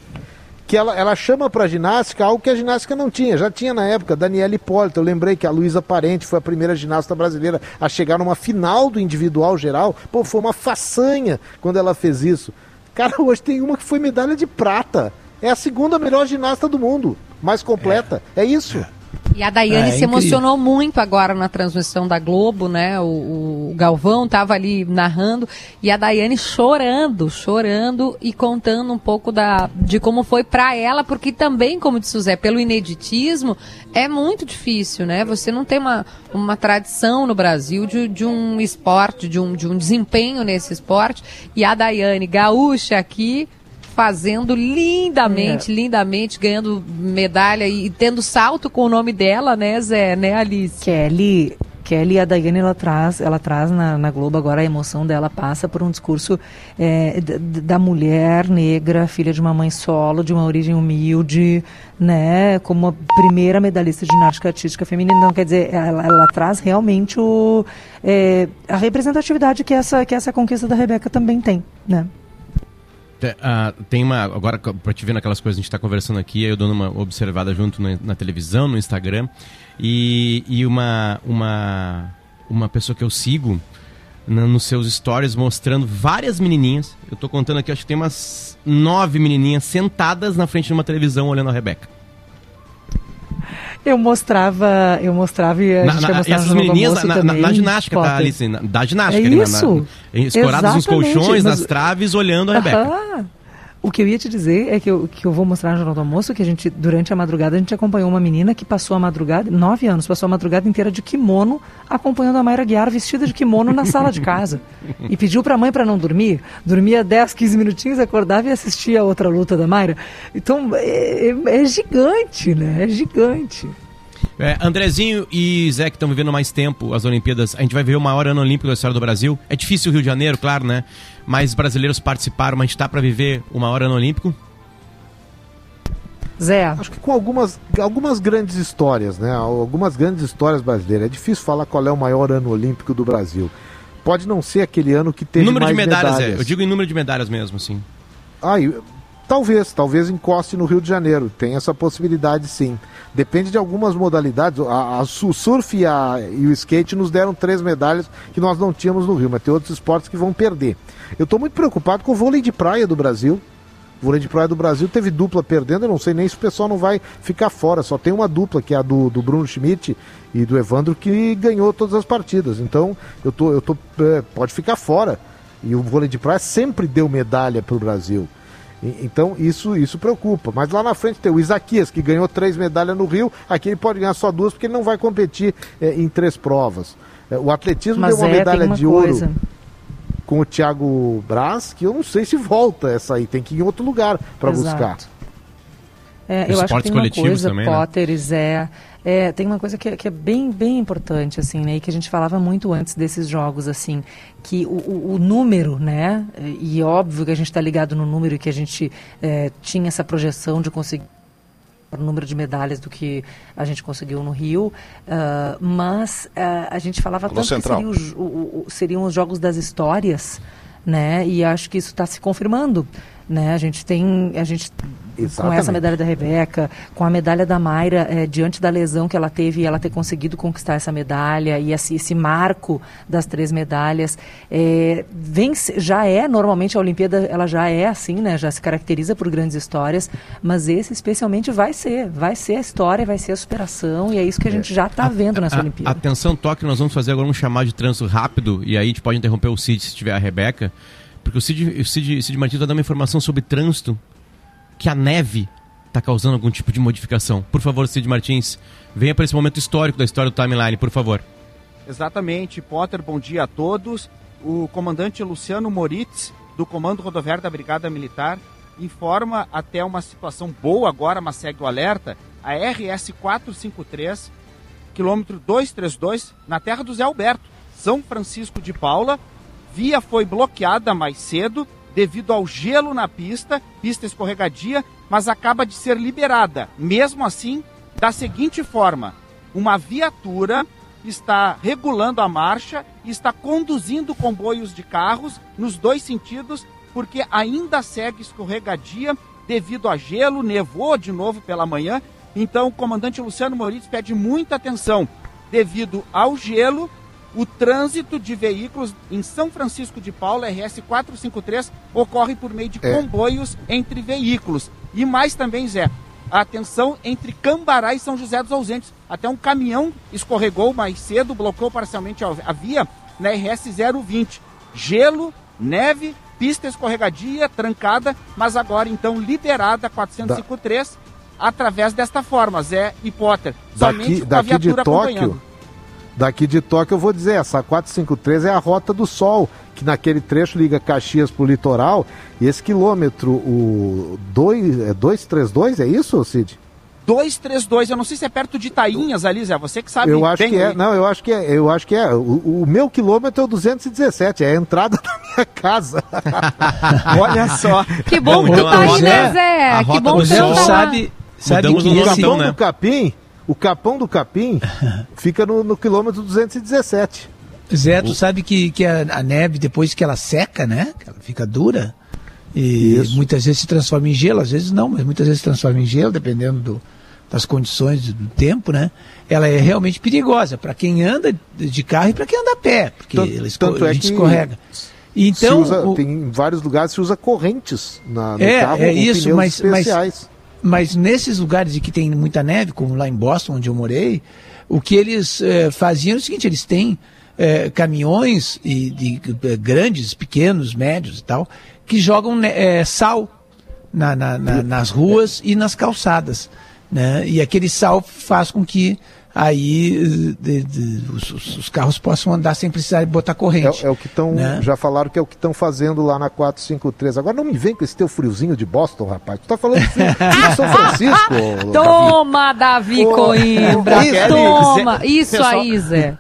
que ela, ela chama para ginástica algo que a ginástica não tinha. Já tinha na época Daniela Hipólito. Eu lembrei que a Luísa Parente foi a primeira ginasta brasileira a chegar numa final do individual geral. Pô, foi uma façanha quando ela fez isso. Cara, hoje tem uma que foi medalha de prata. É a segunda melhor ginasta do mundo. Mais completa. É, isso. E a Daiane É, é se incrível. emocionou muito agora na transmissão da Globo, né? O, o Galvão estava ali narrando e a Daiane chorando, chorando e contando um pouco da, de como foi para ela, porque também, como disse o Zé, pelo ineditismo, é muito difícil, né? Você não tem uma, uma tradição no Brasil de, de um esporte, de um, de um desempenho nesse esporte. E a Daiane, gaúcha aqui, fazendo lindamente, lindamente, ganhando medalha e tendo salto com o nome dela, né, Zé, né, Alice? Kelly, Kelly, a Daiane, ela traz, ela traz na, na Globo agora a emoção dela passa por um discurso é, da mulher negra, filha de uma mãe solo, de uma origem humilde, né, como a primeira medalhista de ginástica artística feminina. Então, quer dizer, ela, ela traz realmente o, é, a representatividade que essa, que essa conquista da Rebeca também tem, né? Ah, tem uma. Agora, pra te ver naquelas coisas, a gente tá conversando aqui, eu dando uma observada junto na, na televisão, no Instagram. E, e uma, uma, uma pessoa que eu sigo na- nos seus stories mostrando várias menininhas. Eu tô contando aqui, acho que tem umas nove menininhas sentadas na frente de uma televisão olhando a Rebeca. Eu mostrava, eu mostrava e a Na- gente na- mostrar essas Almoço na, na- também, na ginástica, tá. Alice? Na- Da ginástica, É ali, na- isso. escoradas nos colchões, mas- nas traves, olhando a Rebeca. Aham. O que eu ia te dizer é que eu, que eu vou mostrar no Jornal do Almoço que a gente, durante a madrugada, a gente acompanhou uma menina que passou a madrugada, nove anos, passou a madrugada inteira de kimono, acompanhando a Mayra Guiar vestida de kimono na sala de casa. E pediu pra mãe pra não dormir. Dormia 10, 15 minutinhos, acordava e assistia a outra luta da Mayra. Então, é, é- é gigante, né? É gigante. É, Andrezinho e Zé, que estão vivendo mais tempo as Olimpíadas, a gente vai ver o maior ano olímpico da história do Brasil. É difícil o Rio de Janeiro, claro, né? Mas brasileiros participaram, mas a gente tá para viver o maior ano olímpico? Zé. Acho que com algumas, algumas grandes histórias, né? Algumas grandes histórias brasileiras. É difícil falar qual é o maior ano olímpico do Brasil. Pode não ser aquele ano que teve número mais de medalhas, medalhas. é. Eu digo em número de medalhas mesmo, assim. Ah, e- talvez, talvez encoste no Rio de Janeiro. Tem essa possibilidade sim. Depende de algumas modalidades. A, a- o surf e, a- e o skate nos deram três medalhas que nós não tínhamos no Rio, mas tem outros esportes que vão perder. Eu estou muito preocupado com o vôlei de praia do Brasil. O vôlei de praia do Brasil teve dupla perdendo, eu não sei nem se o pessoal não vai ficar fora. Só tem uma dupla, que é a do, do Bruno Schmidt e do Evandro, que ganhou todas as partidas. Então, eu tô, eu tô, é, pode ficar fora. E o vôlei de praia sempre deu medalha para o Brasil. Então isso, isso preocupa. Mas lá na frente tem o Isaquias, que ganhou três medalhas no Rio. Aqui ele pode ganhar só duas, porque ele não vai competir eh, em três provas. Eh, o atletismo Mas deu uma é, medalha uma de coisa. ouro com o Thiago Braz, que eu não sei se volta essa aí. Tem que ir em outro lugar para buscar. É, Os eu acho que esportes tem uma coletivos coisa, também, né? Potter e Zé, é, tem uma coisa que, é- que é bem, bem importante, assim, né, e que a gente falava muito antes desses jogos, assim, que o, o- o número, né, e óbvio que a gente está ligado no número e que a gente é, tinha essa projeção de conseguir o número de medalhas do que a gente conseguiu no Rio, ah, mas ah, a gente falava tanto que Central. seria o jo- o- o- seriam os jogos das histórias, né? E acho que isso está se confirmando, né? A gente tem, a gente com Exatamente. essa medalha da Rebeca, com a medalha da Mayra, eh, diante da lesão que ela teve, ela ter conseguido conquistar essa medalha e esse, esse marco das três medalhas, eh, vem, já é, normalmente a Olimpíada ela já é assim, né? Já se caracteriza por grandes histórias, mas esse especialmente vai ser, vai ser a história, vai ser a superação e é isso que a gente já está vendo nessa A- Olimpíada. Atenção, toque, nós vamos fazer agora um chamado de trânsito rápido e aí a gente pode interromper o Cid se tiver a Rebeca, porque o Cid, o Cid, Cid Martins vai dar uma informação sobre trânsito que a neve está causando algum tipo de modificação. Por favor, Cid Martins, venha para esse momento histórico da história do timeline, por favor. Exatamente, Potter, bom dia a todos. O comandante Luciano Moritz, do Comando Rodoviário da Brigada Militar, informa até uma situação boa agora, mas segue o alerta. A RS 453, quilômetro 232, na terra do Zé Alberto, São Francisco de Paula. Via foi bloqueada mais cedo devido ao gelo na pista, pista escorregadia, mas acaba de ser liberada. Mesmo assim, da seguinte forma: uma viatura está regulando a marcha e está conduzindo comboios de carros nos dois sentidos, porque ainda segue escorregadia devido a gelo, nevou de novo pela manhã. Então, o comandante Luciano Moritz pede muita atenção devido ao gelo. O trânsito de veículos em São Francisco de Paula, RS 453, ocorre por meio de É. comboios entre veículos. E mais também, Zé, a atenção entre Cambará e São José dos Ausentes. Até um caminhão escorregou mais cedo, bloqueou parcialmente a a via na RS 020. Gelo, neve, pista escorregadia, trancada, mas agora então liberada a 453 através desta forma, Zé e Potter. Daqui, Somente com a daqui de viatura Tóquio, acompanhando. Daqui de Tóquio eu vou dizer, essa 453 é a Rota do Sol, que naquele trecho liga Caxias pro litoral, e esse quilômetro, o 2, é 232, é isso, Cid? 232, eu não sei se é perto de Tainhas ali, Zé, você que sabe eu acho que é, aí. não, eu acho que é, eu acho que é. O, o meu quilômetro é o 217, é a entrada da minha casa. Olha só. Que bom que tu tá aí, né, Zé? Que bom que tu tá sabe, sabe o que esse- capão né? do capim, o capão do capim fica no, no quilômetro 217. Zé, tu sabe que, que a, a neve, depois que ela seca, né? Ela fica dura, e muitas vezes se transforma em gelo, às vezes não, mas muitas vezes se transforma em gelo, dependendo do- das condições do tempo, né? Ela é realmente perigosa para quem anda de carro e para quem anda a pé, porque Tanto- ela esco- tanto é a gente que escorrega. Então, usa- o- tem em vários lugares se usa correntes na, no é, carro é isso, mas, especiais. mas nesses lugares em que tem muita neve, como lá em Boston, onde eu morei, o que eles eh, faziam é o seguinte, eles têm eh, caminhões e, de, eh, grandes, pequenos, médios e tal, que jogam eh, sal na- na- na- nas ruas e nas calçadas. Né? E aquele sal faz com que aí de- de- os, os- os carros possam andar sem precisar botar corrente. É, é o que estão. né? Já falaram que é o que estão fazendo lá na 453. Agora não me vem com esse teu friozinho de Boston, rapaz. Tu tá falando de frio São Francisco. Toma, Davi Coimbra, Kelly, toma. Isso pessoal- aí, Zé.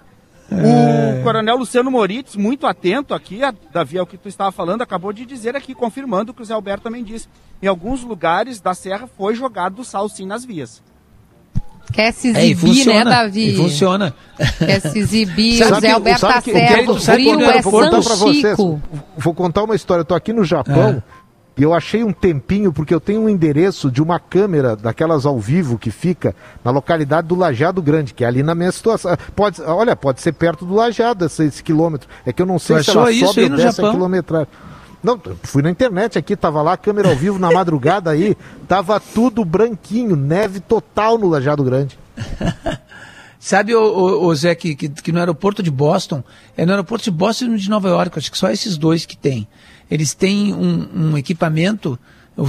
O coronel Luciano Moritz, muito atento aqui, a, Davi, ao que tu estava falando, acabou de dizer aqui, confirmando o que o Zé Alberto também disse. Em alguns lugares da serra foi jogado sal sim nas vias. Quer se É, e exibir, né, funciona, Davi? e funciona. Quer se exibir, Sabe o Zé que- Alberto tá que- certo. sabe Frio é vou contar São pra vocês. Chico. Vou contar uma história. Eu tô aqui no Japão e eu achei um tempinho porque eu tenho um endereço de uma câmera daquelas ao vivo que fica na localidade do Lajado Grande, que é ali na minha situação. Pode, olha, pode ser perto do Lajado esse, esse quilômetro. É que eu não sei se ela sobe aí ou desce a quilometragem. Não, fui na internet aqui, tava lá, câmera ao vivo na madrugada aí, tava tudo branquinho, neve total no Lajado Grande. Sabe, o, o, o Zé, que, que, que no aeroporto de Boston, é no aeroporto de Boston e de Nova York, acho que só esses dois que tem. Eles têm um, um equipamento,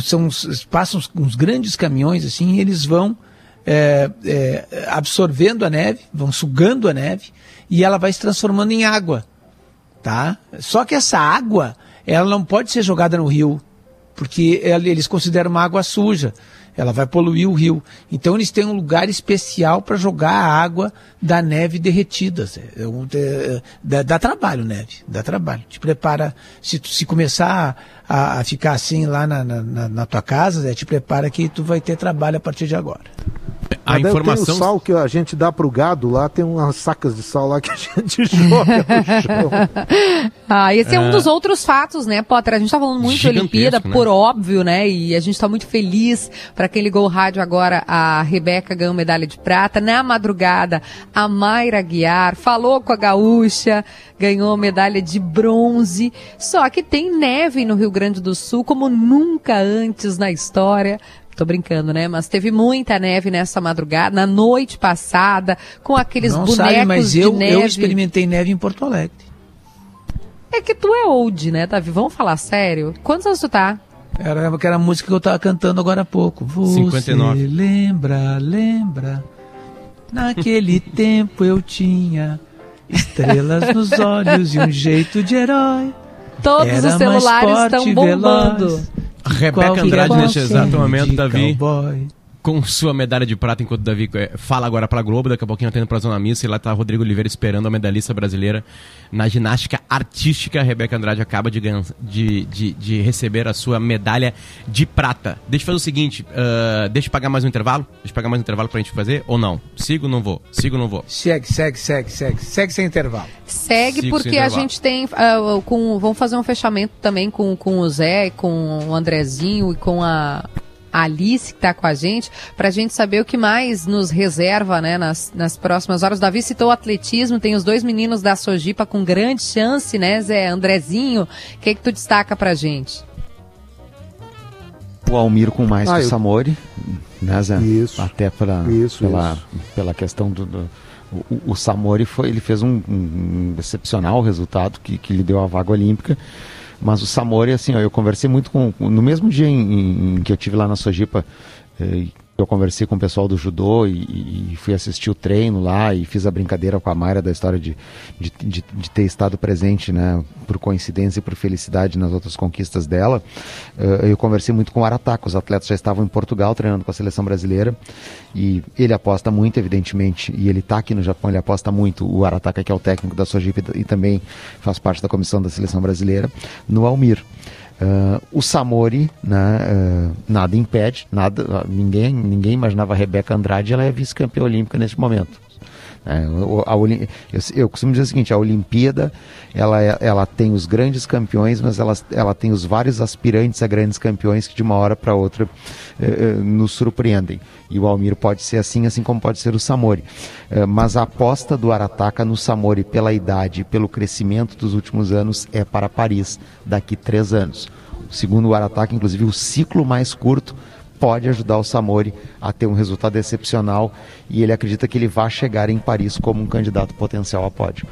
são, passam uns, uns grandes caminhões assim, e eles vão é, é, absorvendo a neve, vão sugando a neve, e ela vai se transformando em água. Tá? Só que essa água, ela não pode ser jogada no rio, porque eles consideram uma água suja. Ela vai poluir o rio. Então eles têm um lugar especial para jogar a água da neve derretida. É um- é- dá, dá trabalho, neve. Dá trabalho. Te prepara. Se, se começar a, a ficar assim lá na, na- na- tua casa, Zé, te prepara que tu vai ter trabalho a partir de agora. A Mas informação- Tem o sal que a gente dá pro gado lá, tem umas sacas de sal lá que a gente joga no chão. Ah, esse é, um É. dos outros fatos, né, Potter? A gente tá falando muito de Olimpíada, né? por óbvio, né? E a gente tá muito feliz. Para quem ligou o rádio agora, a Rebeca ganhou medalha de prata. Na madrugada, a Mayra Guiar falou com a Gaúcha, ganhou medalha de bronze. Só que tem neve no Rio Grande do Sul como nunca antes na história. Tô brincando, né? Mas teve muita neve nessa madrugada, na noite passada, com aqueles não bonecos sabe, mas de eu, neve. eu experimentei neve em Porto Alegre. É que tu é old, né, Davi? Vamos falar sério? Quantos anos tu tá? Era aquela música que eu tava cantando agora há pouco. Você 59. lembra, lembra. Naquele tempo eu tinha estrelas nos olhos e um jeito de herói. Todos Era os celulares forte estão bombando. veloz. Rebeca Andrade, nesse qualquer exato momento, Davi, cowboy. Com sua medalha de prata, enquanto o Davi eh, fala agora pra Globo, daqui a pouquinho tá indo pra Zona Missa, e lá tá Rodrigo Oliveira esperando a medalhista brasileira na ginástica artística. A Rebeca Andrade acaba de, ganhar, de, de, de receber a sua medalha de prata. Deixa eu fazer o seguinte, ah, deixa eu pagar mais um intervalo? Deixa eu pagar mais um intervalo pra gente fazer, ou não? Sigo ou não vou? Sigo ou não vou? Segue, segue, segue, segue. Segue sem intervalo. Segue Sigo porque sem a intervalo. gente tem. ah, com, vamos fazer um fechamento também com, com o Zé, com o Andrezinho e com a. Alice que está com a gente, para a gente saber o que mais nos reserva né, nas, nas próximas horas. O Davi citou o atletismo, tem os dois meninos da Sojipa com grande chance, né, Zé? Andrezinho, o que, que tu destaca pra gente? O Almir com mais Ah, que o eu- Samori, né, Zé? Isso. Até pela, Isso, pela, isso. pela questão do. do- o, o Samori foi, ele fez um, um excepcional resultado que, que lhe deu a vaga olímpica. Mas o Samori, assim, ó, eu conversei muito com. No mesmo dia em, em- em que eu tive lá na Sojipa, eh, eu conversei com o pessoal do judô e, e fui assistir o treino lá e fiz a brincadeira com a Mayra da história de, de, de, de ter estado presente, né, por coincidência e por felicidade nas outras conquistas dela. Eh, eu conversei muito com o Arataca, os atletas já estavam em Portugal treinando com a seleção brasileira e ele aposta muito, evidentemente, e ele está aqui no Japão, ele aposta muito, o Arataka, que é o técnico da Sojipa e também faz parte da comissão da seleção brasileira, no Almir. Ah, o Samori, né, ah, nada impede, nada, ah, ninguém, ninguém imaginava a Rebeca Andrade, ela é vice-campeã olímpica neste momento. É, a eu, eu costumo dizer o seguinte, a Olimpíada ela, é- ela tem os grandes campeões, mas ela, ela tem os vários aspirantes a grandes campeões que de uma hora para outra eh, nos surpreendem. E o Almir pode ser assim, assim como pode ser o Samori. Eh, mas a aposta do Arataka no Samori pela idade pelo crescimento dos últimos anos é para Paris, daqui três anos. Segundo o Arataka, inclusive, o ciclo mais curto pode ajudar o Samori a ter um resultado excepcional e ele acredita que ele vai chegar em Paris como um candidato potencial a pódio.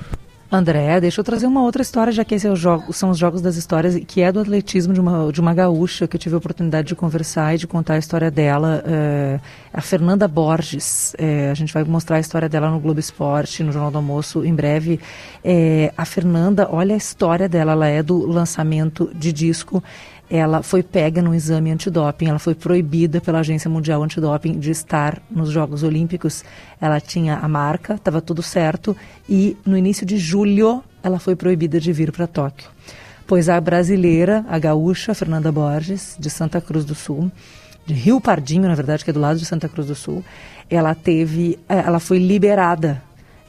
André, deixa eu trazer uma outra história, já que esses é são os Jogos das Histórias, que é do atletismo de uma, de uma gaúcha, que eu tive a oportunidade de conversar e de contar a história dela, eh, a Fernanda Borges. Eh, a gente vai mostrar a história dela no Globo Esporte, no Jornal do Almoço, em breve. Eh, a Fernanda, olha a história dela, ela é do lançamento de disco ela foi pega no exame antidoping, ela foi proibida pela Agência Mundial Antidoping de estar nos Jogos Olímpicos. Ela tinha a marca, estava tudo certo, e no início de julho ela foi proibida de vir para Tóquio. Pois a brasileira, a gaúcha, Fernanda Borges, de Santa Cruz do Sul, de Rio Pardinho, na verdade, que é do lado de Santa Cruz do Sul, ela teve, eh, ela foi liberada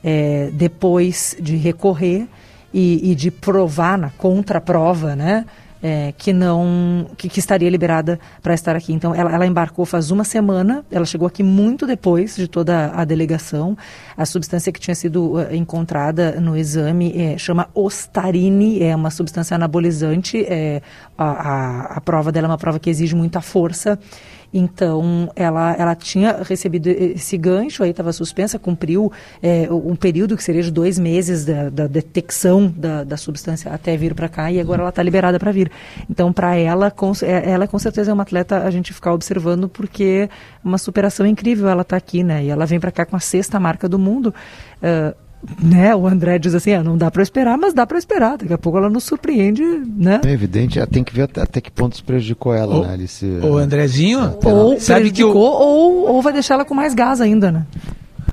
eh, depois de recorrer e, e de provar na contraprova, né? É, que não que, que estaria liberada para estar aqui. Então, ela, ela embarcou faz uma semana. Ela chegou aqui muito depois de toda a delegação. A substância que tinha sido eh, encontrada no exame eh, chama ostarine, é uma substância anabolizante. é, a, a, a prova dela é uma prova que exige muita força. Então, ela, ela tinha recebido esse gancho, aí estava suspensa, cumpriu é, um período que seria de dois meses da, da detecção da, da substância até vir para cá, e agora ela está liberada para vir. Então, para ela, com, é, ela com certeza é uma atleta a gente ficar observando, porque é uma superação incrível ela está aqui, né? E ela vem para cá com a sexta marca do mundo. Uh, né? O André diz assim, ah, não dá para esperar, mas dá para esperar. Daqui a pouco ela nos surpreende, né? É evidente, tem que ver até, até que pontos prejudicou ela, Ô, né, Alice? O Andrezinho, Ou sabe que o prejudicou, ou, ou vai deixar ela com mais gás ainda, né?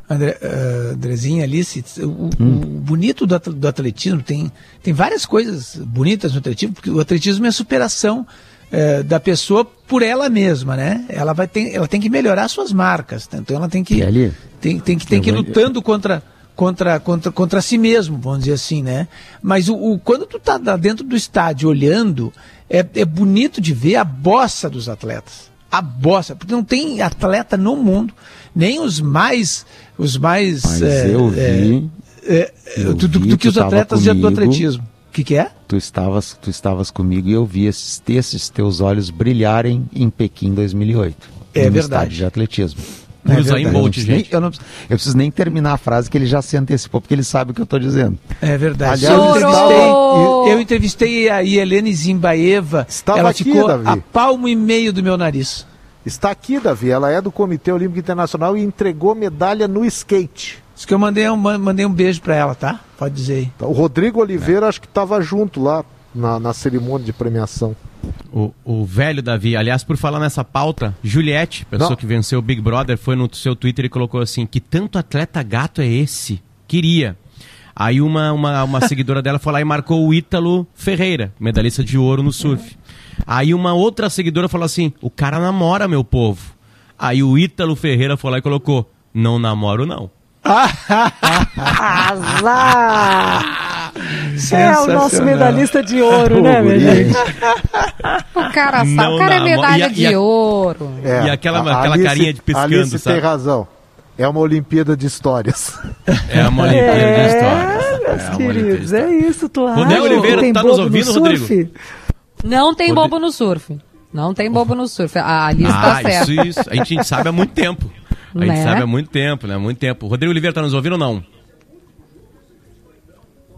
André, uh, Andrezinho, Alice, o, Hum. o bonito do, do atletismo tem, tem várias coisas bonitas no atletismo, porque o atletismo é a superação eh, da pessoa por ela mesma, né? Ela vai ter, ela tem que melhorar suas marcas, tá? então ela tem que ali, tem, tem que tem que ir lutando contra contra, contra, contra si mesmo, vamos dizer assim, né? Mas o, o- quando tu tá dentro do estádio olhando, é, é bonito de ver a bossa dos atletas. A bossa, porque não tem atleta no mundo, nem os mais os mais Mas é, eu vi, é, eu do, do- do que os atletas de- do comigo. atletismo. O que, que é? Tu estavas, tu estavas comigo e eu vi esses, esses teus olhos brilharem em Pequim 2008. É no verdade. estádio de atletismo. Por Usain Eu não Bolt, preciso nem- gente. eu, não, preciso- eu preciso nem terminar a frase que ele já se antecipou, porque ele sabe o que eu estou dizendo. É verdade. Aliás, eu, entrevistei, eu entrevistei a Helene Zimbaeva. Estava ela aqui, ficou Davi. a palmo e meio do meu nariz. Está aqui, Davi. Ela é do Comitê Olímpico Internacional e entregou medalha no skate. Diz que eu mandei um, mandei um beijo pra ela, tá? Pode dizer aí. O Rodrigo Oliveira acho que estava junto lá na, na cerimônia de premiação. O, o velho Davi, aliás, por falar nessa pauta, Juliette, pessoa Não. que venceu o Big Brother, foi no seu Twitter e colocou assim: que tanto atleta gato é esse? Queria. Aí uma, uma, uma seguidora dela foi lá e marcou o Ítalo Ferreira, medalhista de ouro no surf. Aí uma outra seguidora falou assim: o cara namora, meu povo. Aí o Ítalo Ferreira foi lá e colocou: não namoro, não. Azar! É o nosso medalhista de ouro, né, minha gente? O cara sabe, Não o cara é namora. medalha E a- de e a- ouro. E aquela- É, a- aquela Alice- carinha de piscando, Alice sabe? tem razão. É uma Olimpíada de histórias. É uma Olimpíada de É, histórias. meus É de queridos, é isso, tu acha? Rodrigo Oliveira, tá nos no ouvindo, surf? Rodrigo? Não tem Rodrigo- bobo no surf. Não tem bobo no surf. A Alice Ah, tá certa. isso, isso. A gente sabe há muito tempo. A gente Né? sabe há muito tempo, né? Muito tempo. Rodrigo Oliveira tá nos ouvindo ou não?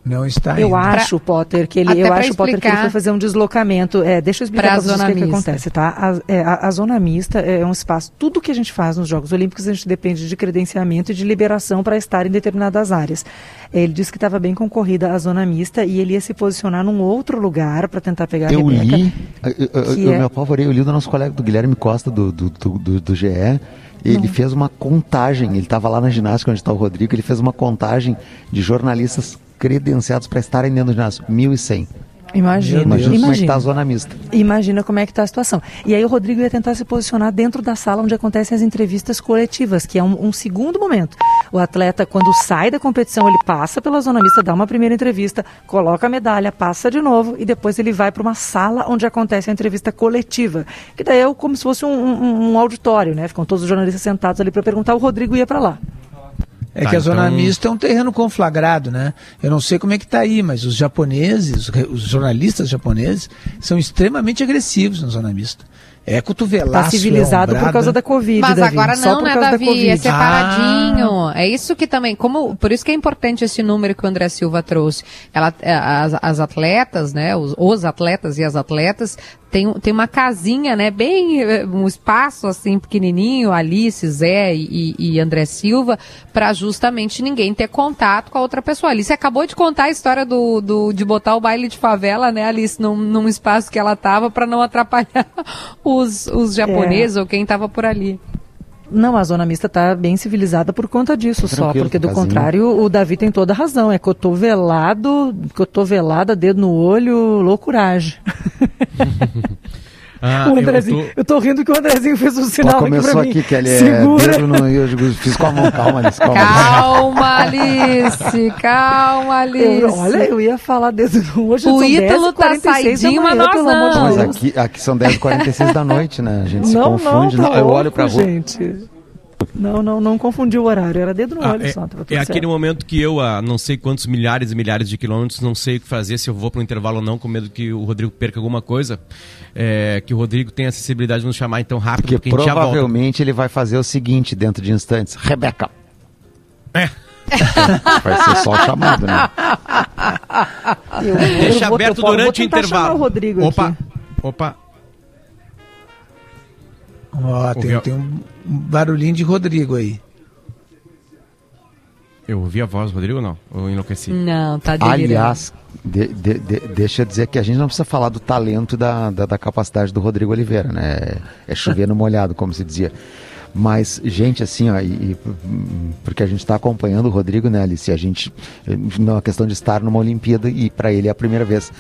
Não está Eu ainda. acho, Potter, que ele, Até eu acho, Potter, que ele explicar foi fazer um deslocamento. É, deixa eu explicar pra vocês o que, que acontece, tá? A, é, a- a zona mista é um espaço. Tudo que a gente faz nos Jogos Olímpicos, a gente depende de credenciamento e de liberação para estar em determinadas áreas. Ele disse que estava bem concorrida a zona mista e ele ia se posicionar num outro lugar para tentar pegar a Eu Rebeca. li, eu, eu, eu é- me apavorei, eu li do nosso colega do Guilherme Costa, do, do, do, do- do GE. Ele fez uma contagem, ele estava lá na ginástica onde está o Rodrigo, ele fez uma contagem de jornalistas credenciados para estarem dentro do ginásio. 1.100. Imagina, Imagina, como é que está a zona mista. Imagina como é que está a situação. E aí o Rodrigo ia tentar se posicionar dentro da sala onde acontecem as entrevistas coletivas, que é um, um segundo momento. O atleta, quando sai da competição, ele passa pela zona mista, dá uma primeira entrevista, coloca a medalha, passa de novo e depois ele vai para uma sala onde acontece a entrevista coletiva. Que daí é como se fosse um, um- um auditório, né? Ficam todos os jornalistas sentados ali para perguntar, o Rodrigo ia para lá. É Tá, que a zona então- mista é um terreno conflagrado, né? Eu não sei como é que tá aí, mas os japoneses, os jornalistas japoneses, são extremamente agressivos na zona mista. É cotovelaço, Está Tá civilizado é por causa da Covid, Mas Davi. agora não, né, da Davi? Covid. É separadinho. É isso que também, como por isso que é importante esse número que o André Silva trouxe. Ela, é, as, as atletas, né, os, os atletas e as atletas tem, tem uma casinha, né, bem eh, um espaço assim pequenininho, Alice, Zé e, e André Silva, para justamente ninguém ter contato com a outra pessoa. Alice acabou de contar a história do, do de botar o baile de favela, né, Alice, num, num espaço que ela tava para não atrapalhar os, os japoneses ou quem tava por ali. Não, a zona mista está bem civilizada por conta disso só, porque do casinha. contrário, o Davi tem toda a razão. É cotovelado, cotovelada, dedo no olho, loucuragem. Ah, o eu Andrezinho, eu tô... tô- rindo que o Andrezinho fez um sinal aqui começou pra mim. aqui, que ele é Segura. dedo no, eu fiz com a mão, calma, Alice, calma. Calma, Alice, calma, Alice. Eu, olha, eu ia falar no olho. O são Ítalo tá 10h46 da saidinho, mas pelo nós amor de não. Mas Deus. aqui, aqui são 10h46 da noite, né? A gente se não, confunde. não, tá eu olho pra rua. gente. Não, não, não confundi o horário. Era dedo no Ah, olho é, só. Tava tudo é certo. aquele momento que eu, a não sei quantos milhares e milhares de quilômetros, não sei o que fazer, se eu vou para o intervalo ou não, com medo que o Rodrigo perca alguma coisa. É, que o Rodrigo tenha a sensibilidade de nos chamar então rápido, Porque porque, provavelmente ele vai fazer o seguinte dentro de instantes. Rebeca. É. Vai ser só o chamado, né? Eu- eu Deixa vou- aberto eu vou durante o intervalo. o Rodrigo Opa, aqui. opa. Ó, tem, Ouviu? tem um barulhinho de Rodrigo aí. Eu ouvi a voz do Rodrigo ou não? Eu enlouqueci. Não, tá delirando. Aliás, de- de- de- deixa eu dizer que a gente não precisa falar do talento e da, da, da capacidade do Rodrigo Oliveira, né? É chover no molhado, como se dizia. Mas, gente, assim, ó, e, porque a gente está acompanhando o Rodrigo, né, Alice? A gente, não é questão de estar numa Olimpíada e para ele é a primeira vez.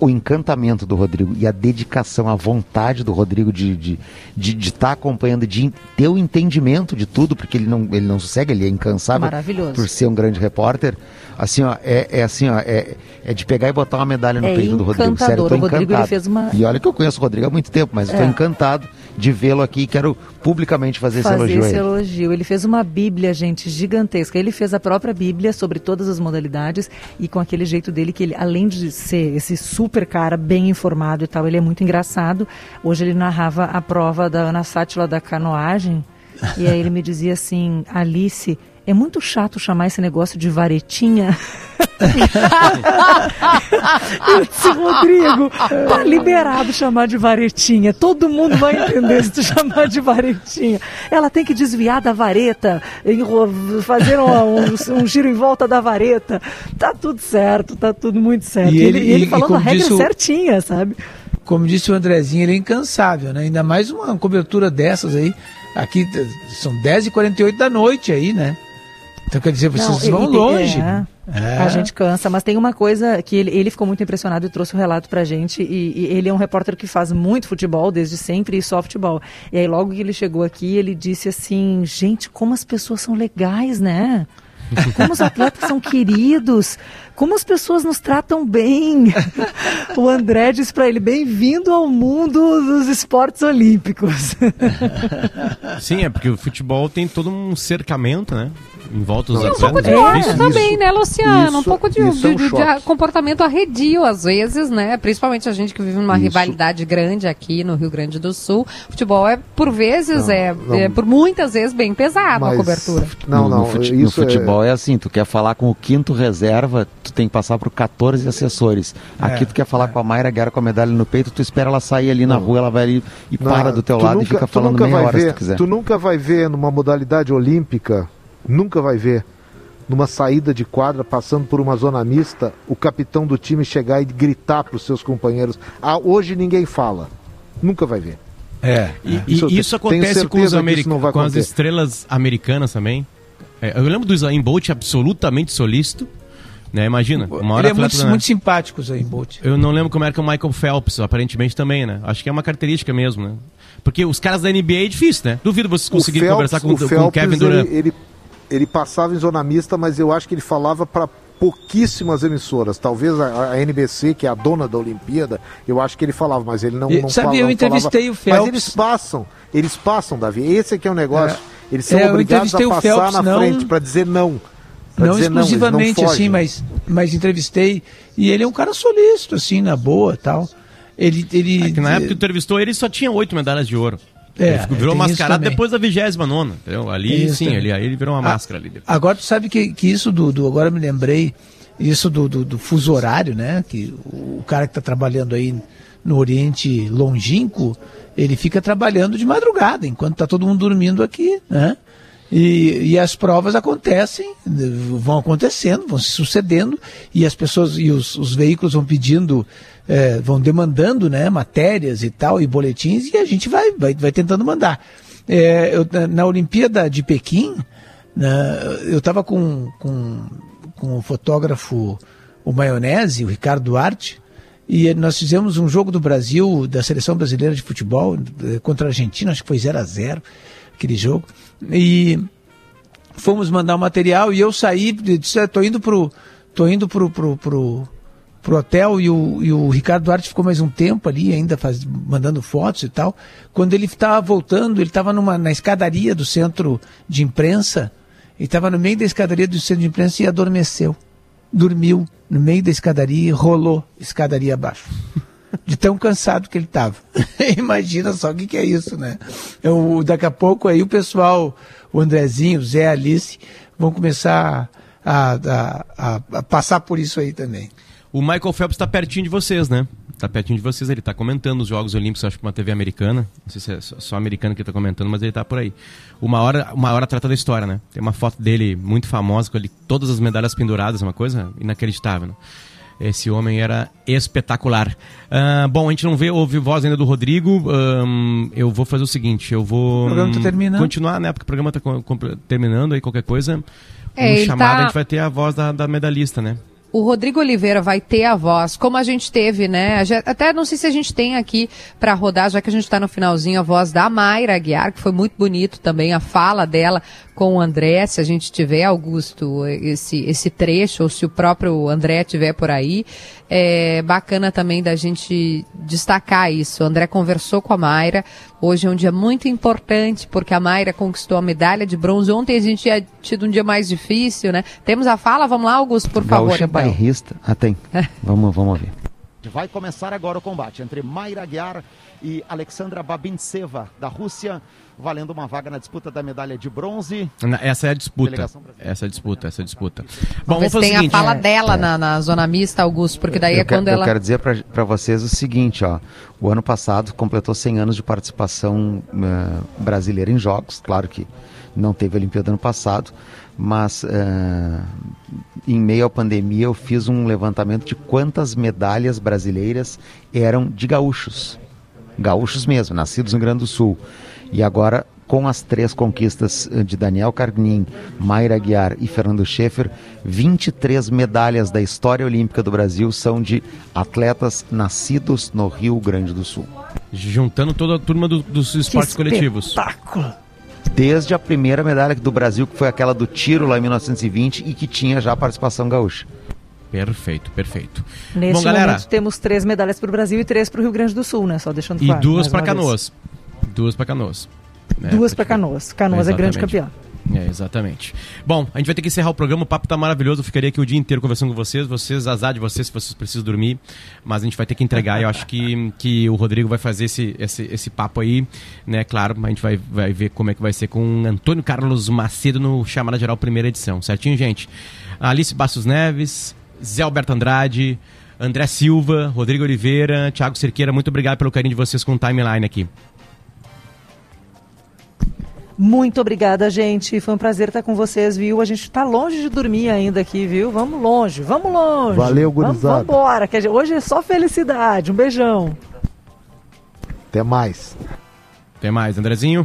O encantamento do Rodrigo e a dedicação, a vontade do Rodrigo de estar de, de, de tá acompanhando, de ter o entendimento de tudo, porque ele não, ele não sossega, ele é incansável por ser um grande repórter. Assim, ó, é, é assim, ó, é, é de pegar e botar uma medalha no É peito do Rodrigo. Sério, eu tô encantado. uma- E olha que eu conheço o Rodrigo há muito tempo, mas eu tô É. encantado de vê-lo aqui e quero publicamente fazer, esse fazer elogio a esse elogio. Ele fez uma bíblia, gente, gigantesca. Ele fez a própria bíblia sobre todas as modalidades e com aquele jeito dele que ele, além de ser esse super cara bem informado e tal, ele é muito engraçado. Hoje ele narrava a prova da Ana Sátila da canoagem e aí ele me dizia assim, Alice, É muito chato chamar esse negócio de varetinha. Eu disse, Rodrigo, tá liberado chamar de varetinha. Todo mundo vai entender se tu chamar de varetinha. Ela tem que desviar da vareta, fazer um, um- um giro em volta da vareta. Tá tudo certo, tá tudo muito certo. E ele, ele- ele falando a regra disse certinha, sabe? Como disse o Andrezinho, ele é incansável, né? Ainda mais uma cobertura dessas aí. Aqui são 10h48 da noite aí, né? Então quer dizer, vocês Não, vão longe. é. É. A gente cansa, mas tem uma coisa que ele, ele ficou muito impressionado e trouxe o relato pra gente. E, e ele é um repórter que faz muito futebol desde sempre e só futebol. E aí, logo que ele chegou aqui, ele disse assim: gente, como as pessoas são legais, né? Como os atletas são queridos, como as pessoas nos tratam bem. O André disse pra ele: bem-vindo ao mundo dos esportes olímpicos. Sim, é porque o futebol tem todo um cercamento, né? Em volta dos E um atletas. pouco de é ódio difícil. também, né, Luciano? um isso- pouco de, é um de- de- comportamento arredio, às vezes, né? Principalmente a gente que vive numa Isso. rivalidade grande aqui no Rio Grande do Sul. Futebol é, por vezes, Não, é, não. é, por muitas vezes, bem pesado a Mas- cobertura. Não, no, não, no, fute- isso no é- futebol é... assim, tu quer falar com o quinto reserva, tu tem que passar por 14 assessores. Aqui É, tu quer falar com a Mayra Guerra com a medalha no peito, tu espera ela sair ali na rua, ela vai ali e Não, para do teu lado e nunca- fica tu falando meia vai hora ver, se tu quiser. Tu nunca vai ver numa modalidade olímpica, nunca vai ver, numa saída de quadra, passando por uma zona mista, o capitão do time chegar e gritar para os seus companheiros. Ah, hoje ninguém fala. Nunca vai ver. É. E Isso isso, isso acontece com, os americ- com as estrelas americanas também. É, eu lembro do Usain Bolt absolutamente solícito. Né? Imagina, uma hora Ele é atleta, muito, né? muito simpático, Zayn Bolt. Eu não lembro como era que o Michael Phelps, aparentemente também, né? Acho que é uma característica mesmo, né? Porque os caras da NBA é difícil, né? Duvido vocês conseguirem conversar com, o com o Phelps, Kevin Durant. Ele, ele, ele passava em zona mista, mas eu acho que ele falava para pouquíssimas emissoras. Talvez a, a NBC, que é a dona da Olimpíada, eu acho que ele falava, mas ele não, E, não sabe, fala- eu entrevistei falava. o Phelps. Mas eles passam, eles passam, Davi. Esse aqui é o negócio. É. Eles são É, obrigados a passar Phelps, na não- frente para dizer não. Pra Não dizer exclusivamente não assim, mas, mas entrevistei. E ele é um cara solícito, assim, na boa tal. Ele. ele É que na época que entrevistou ele, só tinha oito medalhas de ouro. É, ele virou mascarado depois da vigésima nona, entendeu? Ali, isso sim, também. ele, aí ele virou uma Ah, máscara ali. Agora tu sabe que, que isso do, do- Agora me lembrei, isso do, do, do fuso horário, né? Que o, o cara que está trabalhando aí no Oriente Longínquo, ele fica trabalhando de madrugada, enquanto está todo mundo dormindo aqui, né? E, e as provas acontecem, vão acontecendo, vão se sucedendo, e as pessoas e os, os veículos vão pedindo, eh, vão demandando né, matérias e tal, e boletins, e a gente vai, vai, vai tentando mandar. Eh, eu, na- Olimpíada de Pequim, né, eu estava com, com, com o fotógrafo, o Maionese, o Ricardo Duarte, e nós fizemos um jogo do Brasil, da seleção brasileira de futebol, eh, contra a Argentina, acho que foi 0 a 0 aquele jogo. E fomos mandar o material e eu saí, disse, "Ah, tô indo pro, tô indo pro, pro, pro, pro hotel e o, e o Ricardo Duarte ficou mais um tempo ali ainda faz, mandando fotos e tal. Quando ele estava voltando, ele estava na escadaria do centro de imprensa, ele estava no meio da escadaria do centro de imprensa e adormeceu. Dormiu no meio da escadaria e rolou escadaria abaixo. De tão cansado que ele estava. Imagina só o que, que é isso, né? Eu, daqui a pouco aí o pessoal, o Andrezinho, o Zé, a Alice, vão começar a, a, a- a passar por isso aí também. O Michael Phelps está pertinho de vocês, né? Tá pertinho de vocês, ele tá comentando os Jogos Olímpicos, acho que uma TV americana. Não sei se é só americana que tá comentando, mas ele tá por aí. Uma hora, uma hora trata da história, né? Tem uma foto dele muito famosa, com ele, todas as medalhas penduradas, uma coisa inacreditável, né? Esse homem era espetacular. Ah, bom, a gente não vê, ouve voz ainda do Rodrigo. Ahn, eu vou fazer o seguinte, eu vou O programa tá hum, terminando. continuar, né? Porque o programa tá terminando aí, qualquer coisa. É, no ele chamado tá- a gente vai ter a voz da, da medalhista, né? O Rodrigo Oliveira vai ter a voz, como a gente teve, né? Até não sei se a gente tem aqui para rodar, já que a gente está no finalzinho, a voz da Mayra Aguiar, que foi muito bonito também, a fala dela com o André. Se a gente tiver, Augusto, esse, esse trecho, ou se o próprio André tiver por aí, é bacana também da gente destacar isso. O André conversou com a Mayra. Hoje é um dia muito importante, porque a Mayra conquistou a medalha de bronze. Ontem a gente tinha tido um dia mais difícil, né? Temos a fala? Vamos lá, Augusto, por favor. Gaúcha é então. bairrista. Ah, tem. vamos, vamos ouvir. Vai começar agora o combate entre Mayra Aguiar e Alexandra Babintseva, da Rússia, valendo uma vaga na disputa da medalha de bronze. Na- Essa é a disputa. Essa é a disputa, essa é a disputa. Bom, Vamos fazer tem a fala dela na, na zona mista, Augusto, porque daí é eu, quero, quando eu ela. quero dizer para vocês o seguinte, ó. O ano passado completou 100 anos de participação eh, brasileira em jogos. Claro que não teve Olimpíada ano passado, mas eh, em meio à pandemia eu fiz um levantamento de quantas medalhas brasileiras eram de gaúchos. Gaúchos mesmo, nascidos no Rio Grande do Sul. E agora, com as três conquistas eh, de Daniel Carnin, Mayra Aguiar e Fernando Schaeffer, 23 medalhas da história olímpica do Brasil são de atletas nascidos no Rio Grande do Sul. Juntando toda a turma do- dos esportes coletivos. Desde a primeira medalha do Brasil, que foi aquela do tiro lá em 1920 e que tinha já participação gaúcha. Perfeito, perfeito. Neste Bom, galera, momento temos três medalhas para o Brasil e três para o Rio Grande do Sul, né? Só deixando e claro. duas mais para uma vez. Duas para Canoas. né? Duas para Canoas. Canoas é grande Exatamente. campeão. É, exatamente. Bom, a gente vai ter que encerrar o programa. O papo tá maravilhoso. Eu ficaria aqui o dia inteiro conversando com vocês. Vocês, azar de vocês, se vocês precisam dormir. Mas a gente vai ter que entregar. Eu acho que, que o Rodrigo vai fazer esse, esse, esse papo aí. Né? Claro, a gente vai, vai ver como é que vai ser com Antônio Carlos Macedo no Chamada Geral Primeira Edição. Certinho, gente? Alice Bastos Neves, Zé Alberto Andrade, André Silva, Rodrigo Oliveira, Thiago Cerqueira. Muito obrigado pelo carinho de vocês com o timeline aqui. Muito obrigada, gente. Foi um prazer estar com vocês, viu? A gente tá longe de dormir ainda aqui, viu? Vamos longe, vamos longe. Valeu, vamos, gurizada. vamos embora, que hoje é só felicidade. Um beijão. Até mais. Até mais, Andrezinho.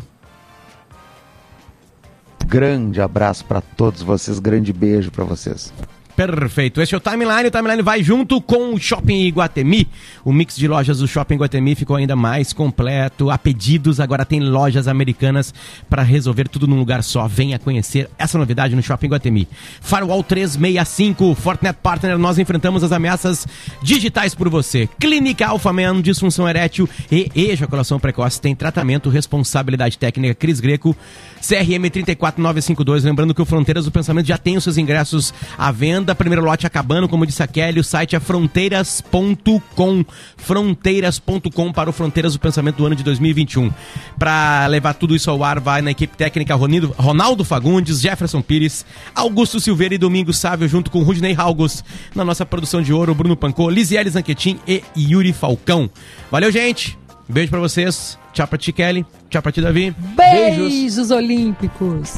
Grande abraço para todos vocês, grande beijo para vocês. Perfeito. Esse é o Timeline. O Timeline vai junto com o Shopping Iguatemi. O mix de lojas do Shopping Iguatemi ficou ainda mais completo. A pedidos, agora tem lojas americanas para resolver tudo num lugar só. Venha conhecer essa novidade no Shopping Iguatemi. Firewall 365, Fortinet Partner, nós enfrentamos as ameaças digitais por você. Clínica Alphaman, disfunção erétil e ejaculação precoce. Tem tratamento, responsabilidade técnica, Cris Greco, CRM 34952. Lembrando que o Fronteiras do Pensamento já tem os seus ingressos à venda. Primeiro lote acabando, como disse a Kelly, o site é fronteiras.com. Fronteiras.com para o Fronteiras do Pensamento do ano de 2021. Para levar tudo isso ao ar, vai na equipe técnica Ronaldo Fagundes, Jefferson Pires, Augusto Silveira e Domingos Sávio, junto com Rudney Halgos. Na nossa produção de ouro, Bruno Pancô, Lisiele Zanquetin e Yuri Falcão. Valeu, gente! Beijo pra vocês. Tchau pra ti, Kelly. Tchau pra ti, Davi. Beijos olímpicos.